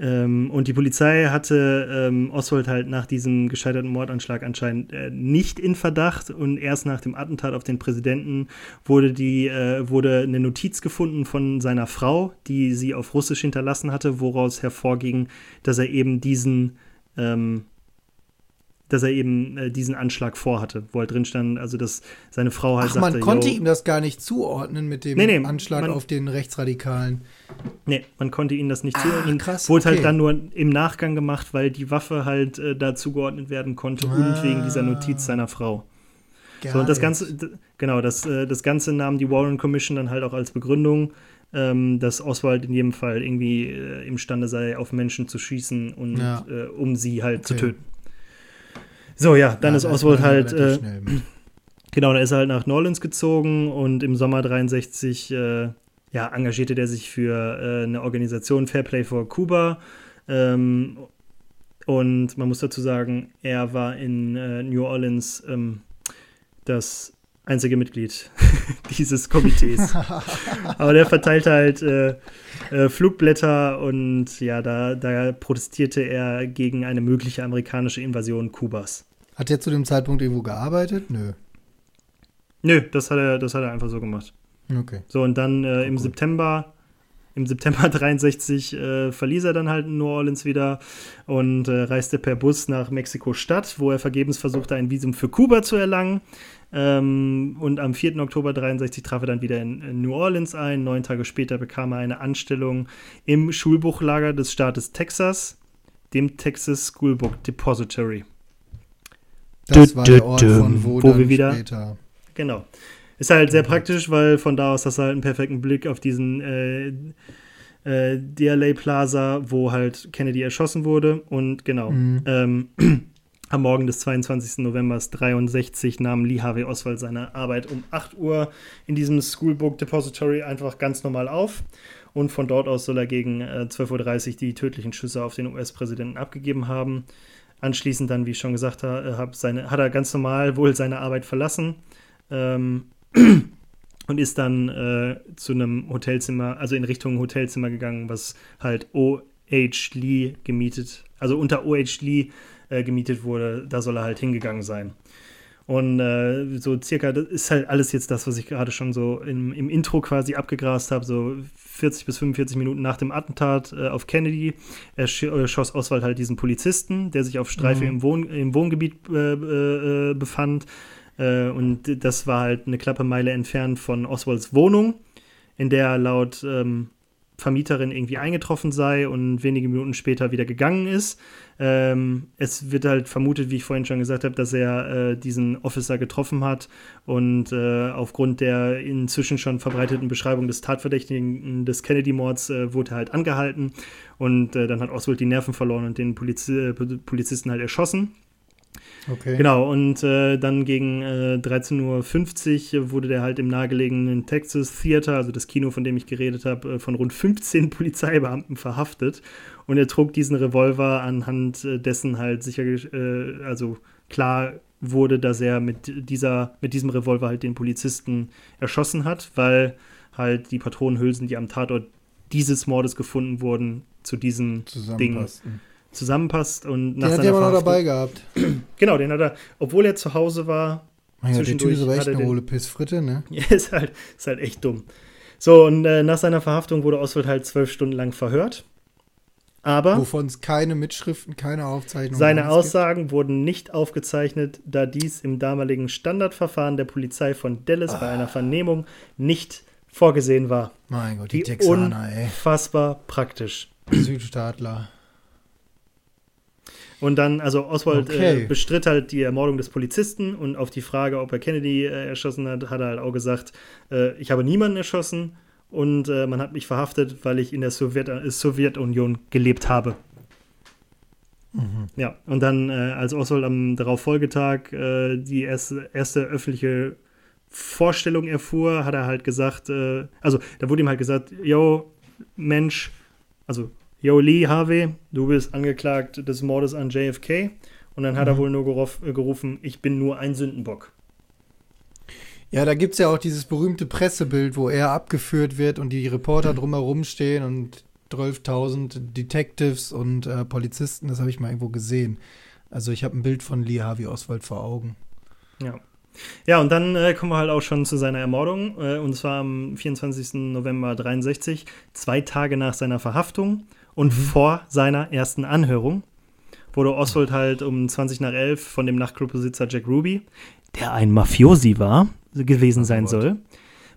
Speaker 1: Ähm, und die Polizei hatte ähm, Oswald halt nach diesem gescheiterten Mordanschlag anscheinend äh, nicht in Verdacht und erst nach dem Attentat auf den Präsidenten wurde, die, äh, wurde eine Notiz gefunden von seiner Frau, die sie auf Russisch hinterlassen hatte, woraus hervorging, dass er eben diesen ähm, dass er eben äh, diesen Anschlag vorhatte, wo halt drin stand, also dass seine Frau halt
Speaker 2: Ach,
Speaker 1: sagte,
Speaker 2: man konnte
Speaker 1: "Yo,
Speaker 2: ihm das gar nicht zuordnen mit dem
Speaker 1: Nee, nee,
Speaker 2: Anschlag
Speaker 1: man-
Speaker 2: auf den Rechtsradikalen.
Speaker 1: Nee, man konnte ihnen das nicht
Speaker 2: Ah,
Speaker 1: zuordnen.
Speaker 2: krass,
Speaker 1: Wurde halt
Speaker 2: okay.
Speaker 1: dann nur im Nachgang gemacht, weil die Waffe halt äh, da zugeordnet werden konnte und
Speaker 2: Ah.
Speaker 1: wegen dieser Notiz seiner Frau.
Speaker 2: Geil.
Speaker 1: So, und das Ganze, genau, das, äh, das Ganze nahm die Warren Commission dann halt auch als Begründung, ähm, dass Oswald in jedem Fall irgendwie äh, imstande sei, auf Menschen zu schießen und
Speaker 2: Ja.
Speaker 1: äh, um sie halt zu
Speaker 2: Okay.
Speaker 1: töten. So, ja, dann
Speaker 2: Ja,
Speaker 1: ist Oswald halt, äh. Genau, da ist er halt nach New Orleans gezogen und im Sommer 63 äh, ja, engagierte der sich für äh, eine Organisation Fairplay for Cuba. Ähm, und man muss dazu sagen, er war in äh, New Orleans ähm, das einzige Mitglied [laughs] dieses Komitees. [laughs] Aber der verteilt halt äh, äh, Flugblätter und ja, da, da protestierte er gegen eine mögliche amerikanische Invasion Kubas.
Speaker 2: Hat er zu dem Zeitpunkt irgendwo gearbeitet? Nö.
Speaker 1: Nö, das hat er, das hat er einfach so gemacht.
Speaker 2: Okay.
Speaker 1: So, und dann äh, im
Speaker 2: Cool.
Speaker 1: September, im September [laughs] 63 äh, verließ er dann halt New Orleans wieder und äh, reiste per Bus nach Mexiko-Stadt, wo er vergebens versuchte, ein Visum für Kuba zu erlangen. Ähm, und am 4. Oktober 63 traf er dann wieder in, in New Orleans ein. Neun Tage später bekam er eine Anstellung im Schulbuchlager des Staates Texas, dem Texas Schoolbook Depository.
Speaker 2: Das war der Ort, von wo,
Speaker 1: Wo
Speaker 2: dann
Speaker 1: wir wieder-
Speaker 2: später.
Speaker 1: Genau. Ist halt sehr praktisch, weil von da aus hast du halt einen perfekten Blick auf diesen äh, äh, DLA Plaza, wo halt Kennedy erschossen wurde. Und genau, mhm. ähm, [clears throat] am Morgen des 22. November 63 nahm Lee Harvey Oswald seine Arbeit um 8 Uhr in diesem Schoolbook Depository einfach ganz normal auf. Und von dort aus soll er gegen äh, 12.30 Uhr die tödlichen Schüsse auf den US-Präsidenten abgegeben haben. Anschließend dann, wie ich schon gesagt habe, seine, hat er ganz normal wohl seine Arbeit verlassen ähm, und ist dann äh, zu einem Hotelzimmer, also in Richtung Hotelzimmer gegangen, was halt O.H. Lee gemietet, also unter O.H. Lee äh, gemietet wurde. Da soll er halt hingegangen sein. Und äh, so circa, das ist halt alles jetzt das, was ich gerade schon so im, im Intro quasi abgegrast habe, so 40 bis 45 Minuten nach dem Attentat äh, auf Kennedy er äh, schoss Oswald halt diesen Polizisten, der sich auf Streife mhm. im, Wohn im Wohngebiet äh, äh, befand. Äh, und das war halt eine klappe Meile entfernt von Oswalds Wohnung, in der er laut ähm, Vermieterin irgendwie eingetroffen sei und wenige Minuten später wieder gegangen ist. Ähm, es wird halt vermutet, wie ich vorhin schon gesagt habe, dass er äh, diesen Officer getroffen hat und äh, aufgrund der inzwischen schon verbreiteten Beschreibung des Tatverdächtigen des Kennedy-Mords äh, wurde er halt angehalten und äh, dann hat Oswald die Nerven verloren und den Poliz äh, Polizisten halt erschossen. Okay. Genau, und äh, dann gegen äh, 13.50 Uhr wurde der halt im nahegelegenen Texas Theater, also das Kino, von dem ich geredet habe, äh, von rund 15 [laughs] Polizeibeamten verhaftet. Und er trug diesen Revolver anhand äh, dessen halt sicher, äh, also klar wurde, dass er mit, dieser, mit diesem Revolver halt den Polizisten erschossen hat, weil halt die Patronenhülsen, die am Tatort dieses Mordes gefunden wurden, zu diesem Ding zusammenpasst und
Speaker 2: nach den hat er immer noch dabei gehabt. [clears throat]
Speaker 1: Genau, den hat er, obwohl er zu Hause war.
Speaker 2: Mein Gott, der Typ ist aber echt eine hohle Pissfritte, ne? [laughs]
Speaker 1: Ja, ist halt, ist halt echt dumm. So, und äh, nach seiner Verhaftung wurde Oswald halt zwölf Stunden lang verhört. Aber.
Speaker 2: Wovon es keine Mitschriften, keine Aufzeichnungen
Speaker 1: Seine Aussagen gibt. wurden nicht aufgezeichnet, da dies im damaligen Standardverfahren der Polizei von Dallas ah. bei einer Vernehmung nicht vorgesehen war.
Speaker 2: Mein Gott, die, die Texaner,
Speaker 1: ey. Unfassbar praktisch. [clears throat]
Speaker 2: Südstaatler.
Speaker 1: Und dann, also Oswald äh, okay. äh, bestritt halt die Ermordung des Polizisten und auf die Frage, ob er Kennedy äh, erschossen hat, hat er halt auch gesagt, äh, ich habe niemanden erschossen und äh, man hat mich verhaftet, weil ich in der Sowjet äh, Sowjetunion gelebt habe. Mhm. Ja, und dann, als Oswald am darauf Folgetag die erste, erste öffentliche Vorstellung erfuhr, hat er halt gesagt, also da wurde ihm halt gesagt, yo, Mensch, also Yo, Lee Harvey, du bist angeklagt des Mordes an JFK. Und dann hat mhm. er wohl nur äh, gerufen, ich bin nur ein Sündenbock.
Speaker 2: Ja, da gibt es ja auch dieses berühmte Pressebild, wo er abgeführt wird und die Reporter drumherum stehen und 12.000 Detectives und äh, Polizisten, das habe ich mal irgendwo gesehen. Also ich habe ein Bild von Lee Harvey Oswald vor Augen.
Speaker 1: Ja. Ja, und dann äh, kommen wir halt auch schon zu seiner Ermordung. Äh, und zwar am 24. November 63, zwei Tage nach seiner Verhaftung. Und mhm. vor seiner ersten Anhörung wurde Oswald halt um 20 nach 11 von dem Nachtclubbesitzer Jack Ruby, der ein Mafiosi war, gewesen sein oh soll,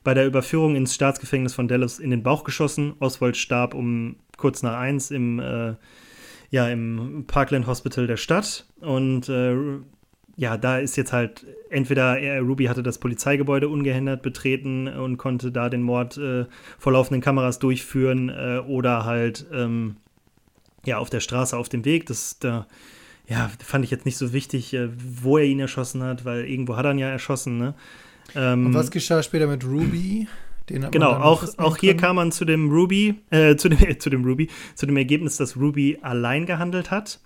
Speaker 1: bei der Überführung ins Staatsgefängnis von Dallas in den Bauch geschossen. Oswald starb um kurz nach eins im, äh, ja, im Parkland Hospital der Stadt. Und äh, ja, da ist jetzt halt entweder er, Ruby hatte das Polizeigebäude ungehindert betreten und konnte da den Mord äh, vor laufenden Kameras durchführen äh, oder halt ähm, ja auf der Straße auf dem Weg. Das da ja fand ich jetzt nicht so wichtig, äh, wo er ihn erschossen hat, weil irgendwo hat er ihn ja erschossen. Ne?
Speaker 2: Ähm, und was geschah später mit Ruby?
Speaker 1: genau, auch, auch hier kam man zu dem Ruby, äh, zu dem, [laughs] zu dem Ruby, zu dem Ergebnis, dass Ruby allein gehandelt hat.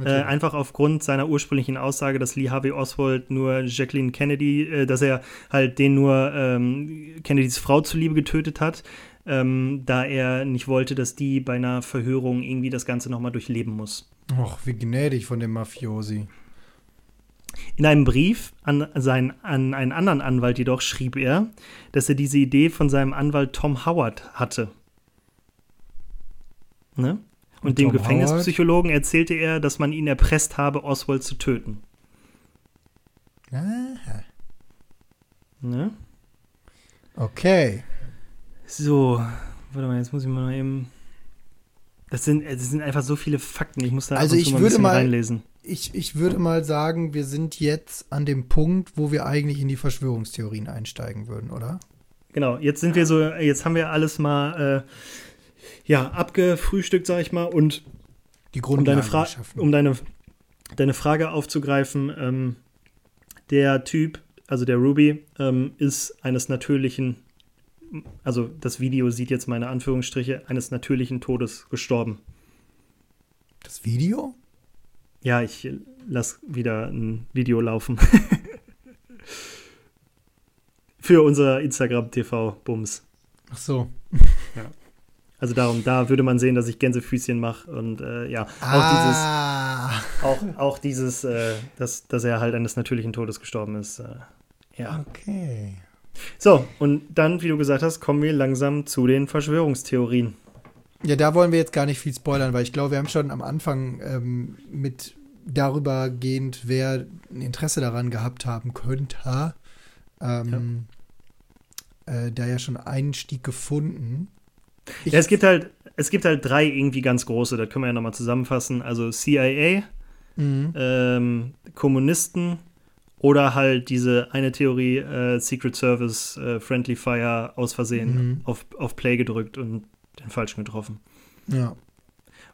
Speaker 1: Äh, einfach aufgrund seiner ursprünglichen Aussage, dass Lee Harvey Oswald nur Jacqueline Kennedy, äh, dass er halt den nur ähm, Kennedys Frau zuliebe getötet hat, ähm, da er nicht wollte, dass die bei einer Verhörung irgendwie das Ganze nochmal durchleben muss.
Speaker 2: Och, wie gnädig von dem Mafiosi.
Speaker 1: In einem Brief an, seinen, an einen anderen Anwalt jedoch schrieb er, dass er diese Idee von seinem Anwalt Tom Howard hatte. Ne? Und dem Gefängnispsychologen Howard? erzählte er, dass man ihn erpresst habe, Oswald zu töten.
Speaker 2: Aha. Ne? Okay.
Speaker 1: So, warte mal, jetzt muss ich mal eben. Das sind, das sind einfach so viele Fakten. Ich muss da
Speaker 2: also ich würde mal
Speaker 1: reinlesen.
Speaker 2: ich, ich würde mal sagen, wir sind jetzt an dem Punkt, wo wir eigentlich in die Verschwörungstheorien einsteigen würden, oder?
Speaker 1: Genau, jetzt sind wir so, jetzt haben wir alles mal äh, ja, abgefrühstückt, sag ich mal, und
Speaker 2: die
Speaker 1: um deine, Fra um deine, deine Frage aufzugreifen, ähm, der Typ, also der Ruby, ähm, ist eines natürlichen, also das Video sieht jetzt meine Anführungsstriche, eines natürlichen Todes gestorben.
Speaker 2: Das Video?
Speaker 1: Ja, ich lass wieder ein Video laufen. [laughs] Für unser Instagram TV Bums.
Speaker 2: Ach so.
Speaker 1: Ja. Also darum, da würde man sehen, dass ich Gänsefüßchen mache und äh, ja,
Speaker 2: ah.
Speaker 1: auch dieses, auch, auch dieses, äh, dass, dass er halt eines natürlichen Todes gestorben ist. Äh, ja.
Speaker 2: Okay.
Speaker 1: So, und dann, wie du gesagt hast, kommen wir langsam zu den Verschwörungstheorien.
Speaker 2: Ja, da wollen wir jetzt gar nicht viel spoilern, weil ich glaube, wir haben schon am Anfang ähm, mit darüber gehend, wer ein Interesse daran gehabt haben könnte, ähm, ja. Äh, da ja schon Einstieg gefunden.
Speaker 1: Ich ja, es gibt halt, es gibt halt drei irgendwie ganz große, das können wir ja nochmal zusammenfassen. Also CIA, mhm. ähm, Kommunisten oder halt diese eine Theorie, äh, Secret Service, äh, Friendly Fire aus Versehen mhm. auf, auf Play gedrückt und den falschen getroffen.
Speaker 2: Ja.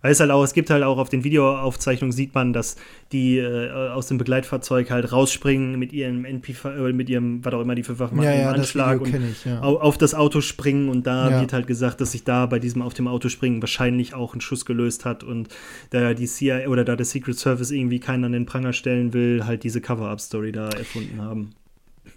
Speaker 1: Weil es halt auch, es gibt halt auch auf den Videoaufzeichnungen sieht man, dass die äh, aus dem Begleitfahrzeug halt rausspringen mit ihrem NP, äh, mit ihrem, was auch immer die für Waffen
Speaker 2: machen, ja, ja,
Speaker 1: Anschlag
Speaker 2: und ich, ja.
Speaker 1: auf das Auto springen und da ja. wird halt gesagt, dass sich da bei diesem auf dem Auto springen wahrscheinlich auch ein Schuss gelöst hat und da die CIA oder da der Secret Service irgendwie keinen an den Pranger stellen will, halt diese Cover-Up-Story da erfunden haben.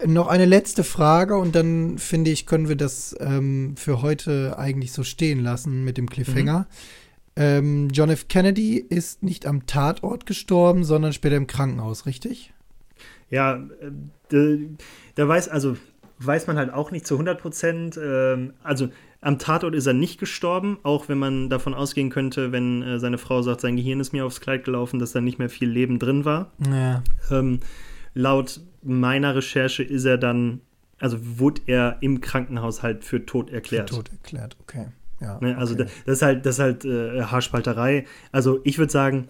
Speaker 2: Noch eine letzte Frage und dann finde ich, können wir das ähm, für heute eigentlich so stehen lassen mit dem Cliffhanger. Mhm. Ähm, John F. Kennedy ist nicht am Tatort gestorben, sondern später im Krankenhaus, richtig?
Speaker 1: Ja, äh, da weiß, also weiß man halt auch nicht zu 100 Prozent. Ähm, also am Tatort ist er nicht gestorben, auch wenn man davon ausgehen könnte, wenn äh, seine Frau sagt, sein Gehirn ist mir aufs Kleid gelaufen, dass da nicht mehr viel Leben drin war.
Speaker 2: Ja.
Speaker 1: Ähm, laut meiner Recherche ist er dann, also wurde er im Krankenhaus halt für tot erklärt.
Speaker 2: Für tot erklärt, okay. Ja,
Speaker 1: ne? Also
Speaker 2: okay.
Speaker 1: das ist halt, das ist halt äh, Haarspalterei. Also ich würde sagen,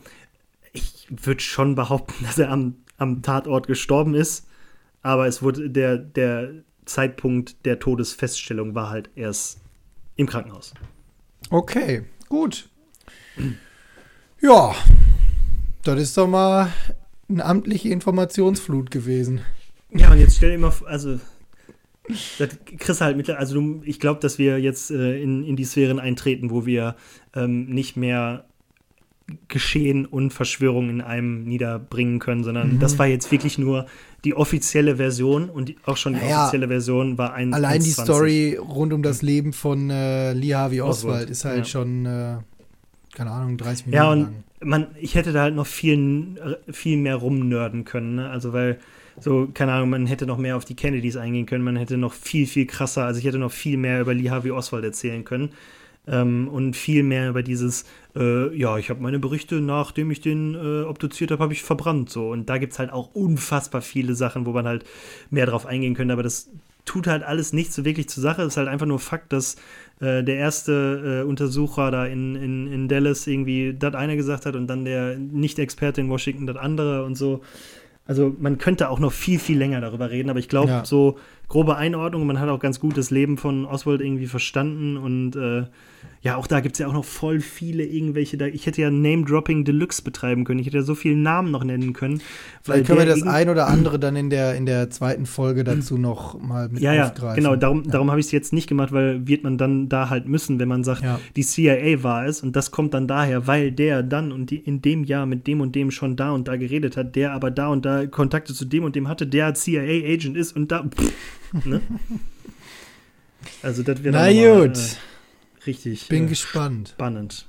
Speaker 1: ich würde schon behaupten, [laughs] dass er am, am Tatort gestorben ist, aber es wurde der, der Zeitpunkt der Todesfeststellung war halt erst im Krankenhaus.
Speaker 2: Okay, gut. Ja, das ist doch mal eine amtliche Informationsflut gewesen.
Speaker 1: Ja, und jetzt stell dir mal vor, also das kriegst halt mit, also du, ich glaube, dass wir jetzt äh, in, in die Sphären eintreten, wo wir ähm, nicht mehr Geschehen und Verschwörung in einem niederbringen können, sondern mhm. das war jetzt wirklich nur die offizielle Version und auch schon die naja, offizielle Version war ein.
Speaker 2: Allein 1, die Story rund um das Leben von äh, Lee Harvey Oswald, Oswald ist halt ja. schon, äh, keine Ahnung, 30 Minuten
Speaker 1: ja, und
Speaker 2: lang.
Speaker 1: Man, ich hätte da halt noch viel, viel mehr rumnörden können, ne? also weil so, keine Ahnung, man hätte noch mehr auf die Kennedys eingehen können, man hätte noch viel, viel krasser, also ich hätte noch viel mehr über Lee Harvey Oswald erzählen können. Ähm, und viel mehr über dieses, äh, ja, ich habe meine Berichte, nachdem ich den äh, obduziert habe, habe ich verbrannt. So. Und da gibt es halt auch unfassbar viele Sachen, wo man halt mehr drauf eingehen könnte, aber das tut halt alles nicht so wirklich zur Sache. Es ist halt einfach nur Fakt, dass äh, der erste äh, Untersucher da in, in, in Dallas irgendwie das eine gesagt hat und dann der Nicht-Experte in Washington das andere und so. Also man könnte auch noch viel, viel länger darüber reden, aber ich glaube, ja. so grobe Einordnung, man hat auch ganz gut das Leben von Oswald irgendwie verstanden und äh, ja, auch da gibt es ja auch noch voll viele irgendwelche, da, ich hätte ja Name-Dropping Deluxe betreiben können, ich hätte ja so viele Namen noch nennen können.
Speaker 2: Vielleicht können wir das ein oder andere dann in der, in der zweiten Folge dazu [clears throat] noch mal mit
Speaker 1: ja, aufgreifen. Ja, genau, darum, ja. darum habe ich es jetzt nicht gemacht, weil wird man dann da halt müssen, wenn man sagt, ja. die CIA war es und das kommt dann daher, weil der dann und die in dem Jahr mit dem und dem schon da und da geredet hat, der aber da und da Kontakte zu dem und dem hatte, der CIA-Agent ist und da. Pff, ne? [laughs] Also das wäre
Speaker 2: Na gut. Mal, äh,
Speaker 1: richtig.
Speaker 2: Bin äh, gespannt.
Speaker 1: Spannend.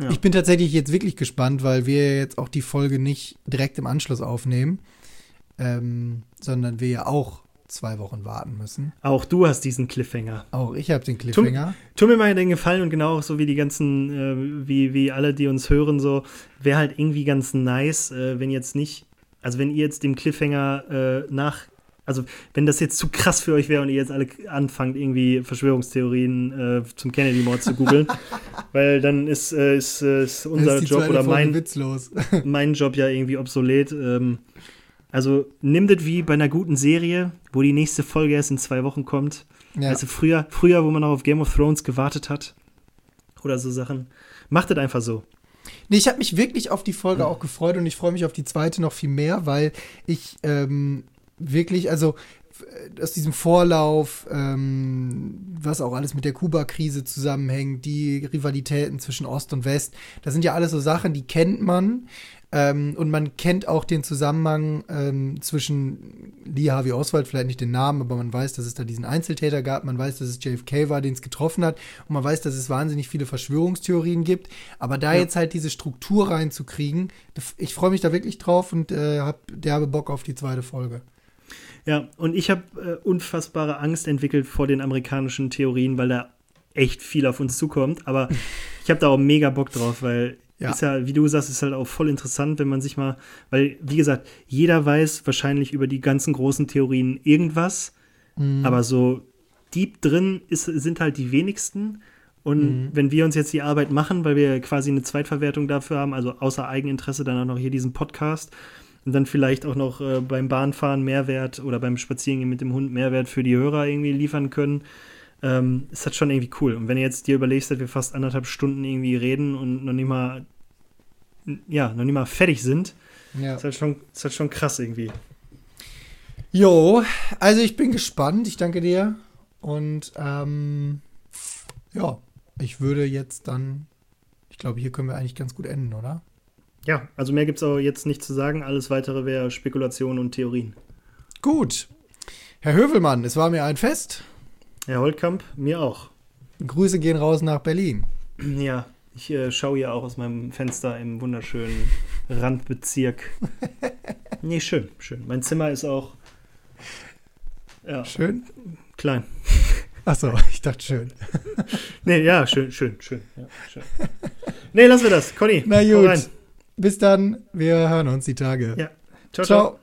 Speaker 2: Ja. Ich bin tatsächlich jetzt wirklich gespannt, weil wir jetzt auch die Folge nicht direkt im Anschluss aufnehmen, ähm, sondern wir ja auch zwei Wochen warten müssen.
Speaker 1: Auch du hast diesen Cliffhanger.
Speaker 2: Auch ich habe den Cliffhanger.
Speaker 1: Tu, tu, mir mal den Gefallen und genau so wie die ganzen, äh, wie, wie alle, die uns hören, so, wäre halt irgendwie ganz nice, äh, wenn jetzt nicht, also wenn ihr jetzt dem Cliffhanger äh, nach also wenn das jetzt zu krass für euch wäre und ihr jetzt alle anfangt, irgendwie Verschwörungstheorien äh, zum Kennedy-Mord zu googeln, [laughs] weil dann ist, äh, ist, äh, ist unser ist Job oder mein, [laughs] mein Job ja irgendwie obsolet. Ähm, also nimm das wie bei einer guten Serie, wo die nächste Folge erst in zwei Wochen kommt. Ja. Also früher, früher, wo man noch auf Game of Thrones gewartet hat oder so Sachen. Macht das einfach so.
Speaker 2: Nee, ich habe mich wirklich auf die Folge auch gefreut und ich freue mich auf die zweite noch viel mehr, weil ich ähm, wirklich, also aus diesem Vorlauf, ähm, was auch alles mit der Kuba-Krise zusammenhängt, die Rivalitäten zwischen Ost und West, das sind ja alles so Sachen, die kennt man. Ähm, und man kennt auch den Zusammenhang ähm, zwischen Lee Harvey Oswald, vielleicht nicht den Namen, aber man weiß, dass es da diesen Einzeltäter gab, man weiß, dass es JFK war, den es getroffen hat, und man weiß, dass es wahnsinnig viele Verschwörungstheorien gibt. Aber da ja. jetzt halt diese Struktur reinzukriegen, ich freue mich da wirklich drauf und äh, habe derbe Bock auf die zweite Folge.
Speaker 1: Ja, und ich habe äh, unfassbare Angst entwickelt vor den amerikanischen Theorien, weil da echt viel auf uns zukommt. Aber [laughs] ich habe da auch mega Bock drauf, weil ja. Ist ja, wie du sagst, ist halt auch voll interessant, wenn man sich mal, weil, wie gesagt, jeder weiß wahrscheinlich über die ganzen großen Theorien irgendwas, mhm. aber so deep drin ist, sind halt die wenigsten. Und mhm. wenn wir uns jetzt die Arbeit machen, weil wir quasi eine Zweitverwertung dafür haben, also außer Eigeninteresse dann auch noch hier diesen Podcast und dann vielleicht auch noch äh, beim Bahnfahren Mehrwert oder beim Spazierengehen mit dem Hund Mehrwert für die Hörer irgendwie liefern können, ähm, ist das schon irgendwie cool. Und wenn du jetzt dir überlegst, dass wir fast anderthalb Stunden irgendwie reden und noch nicht mal, ja, noch nicht mal fertig sind, ja. ist, halt schon, ist halt schon krass irgendwie.
Speaker 2: Jo, also ich bin gespannt. Ich danke dir. Und ähm, ja, ich würde jetzt dann, ich glaube, hier können wir eigentlich ganz gut enden, oder?
Speaker 1: Ja, also mehr gibt es auch jetzt nicht zu sagen. Alles weitere wäre Spekulation und Theorien.
Speaker 2: Gut. Herr Hövelmann, es war mir ein Fest.
Speaker 1: Herr Holtkamp, mir auch.
Speaker 2: Grüße gehen raus nach Berlin.
Speaker 1: Ja, ich äh, schaue hier auch aus meinem Fenster im wunderschönen Randbezirk. [laughs] nee, schön, schön. Mein Zimmer ist auch.
Speaker 2: Ja, schön?
Speaker 1: Klein.
Speaker 2: Achso, [laughs] ich dachte schön.
Speaker 1: nee, ja, schön, schön, schön. Ja, schön. Nee, lassen wir das. Conny.
Speaker 2: Na gut. Bis dann. Wir hören uns die Tage.
Speaker 1: Ja. ciao. ciao. ciao.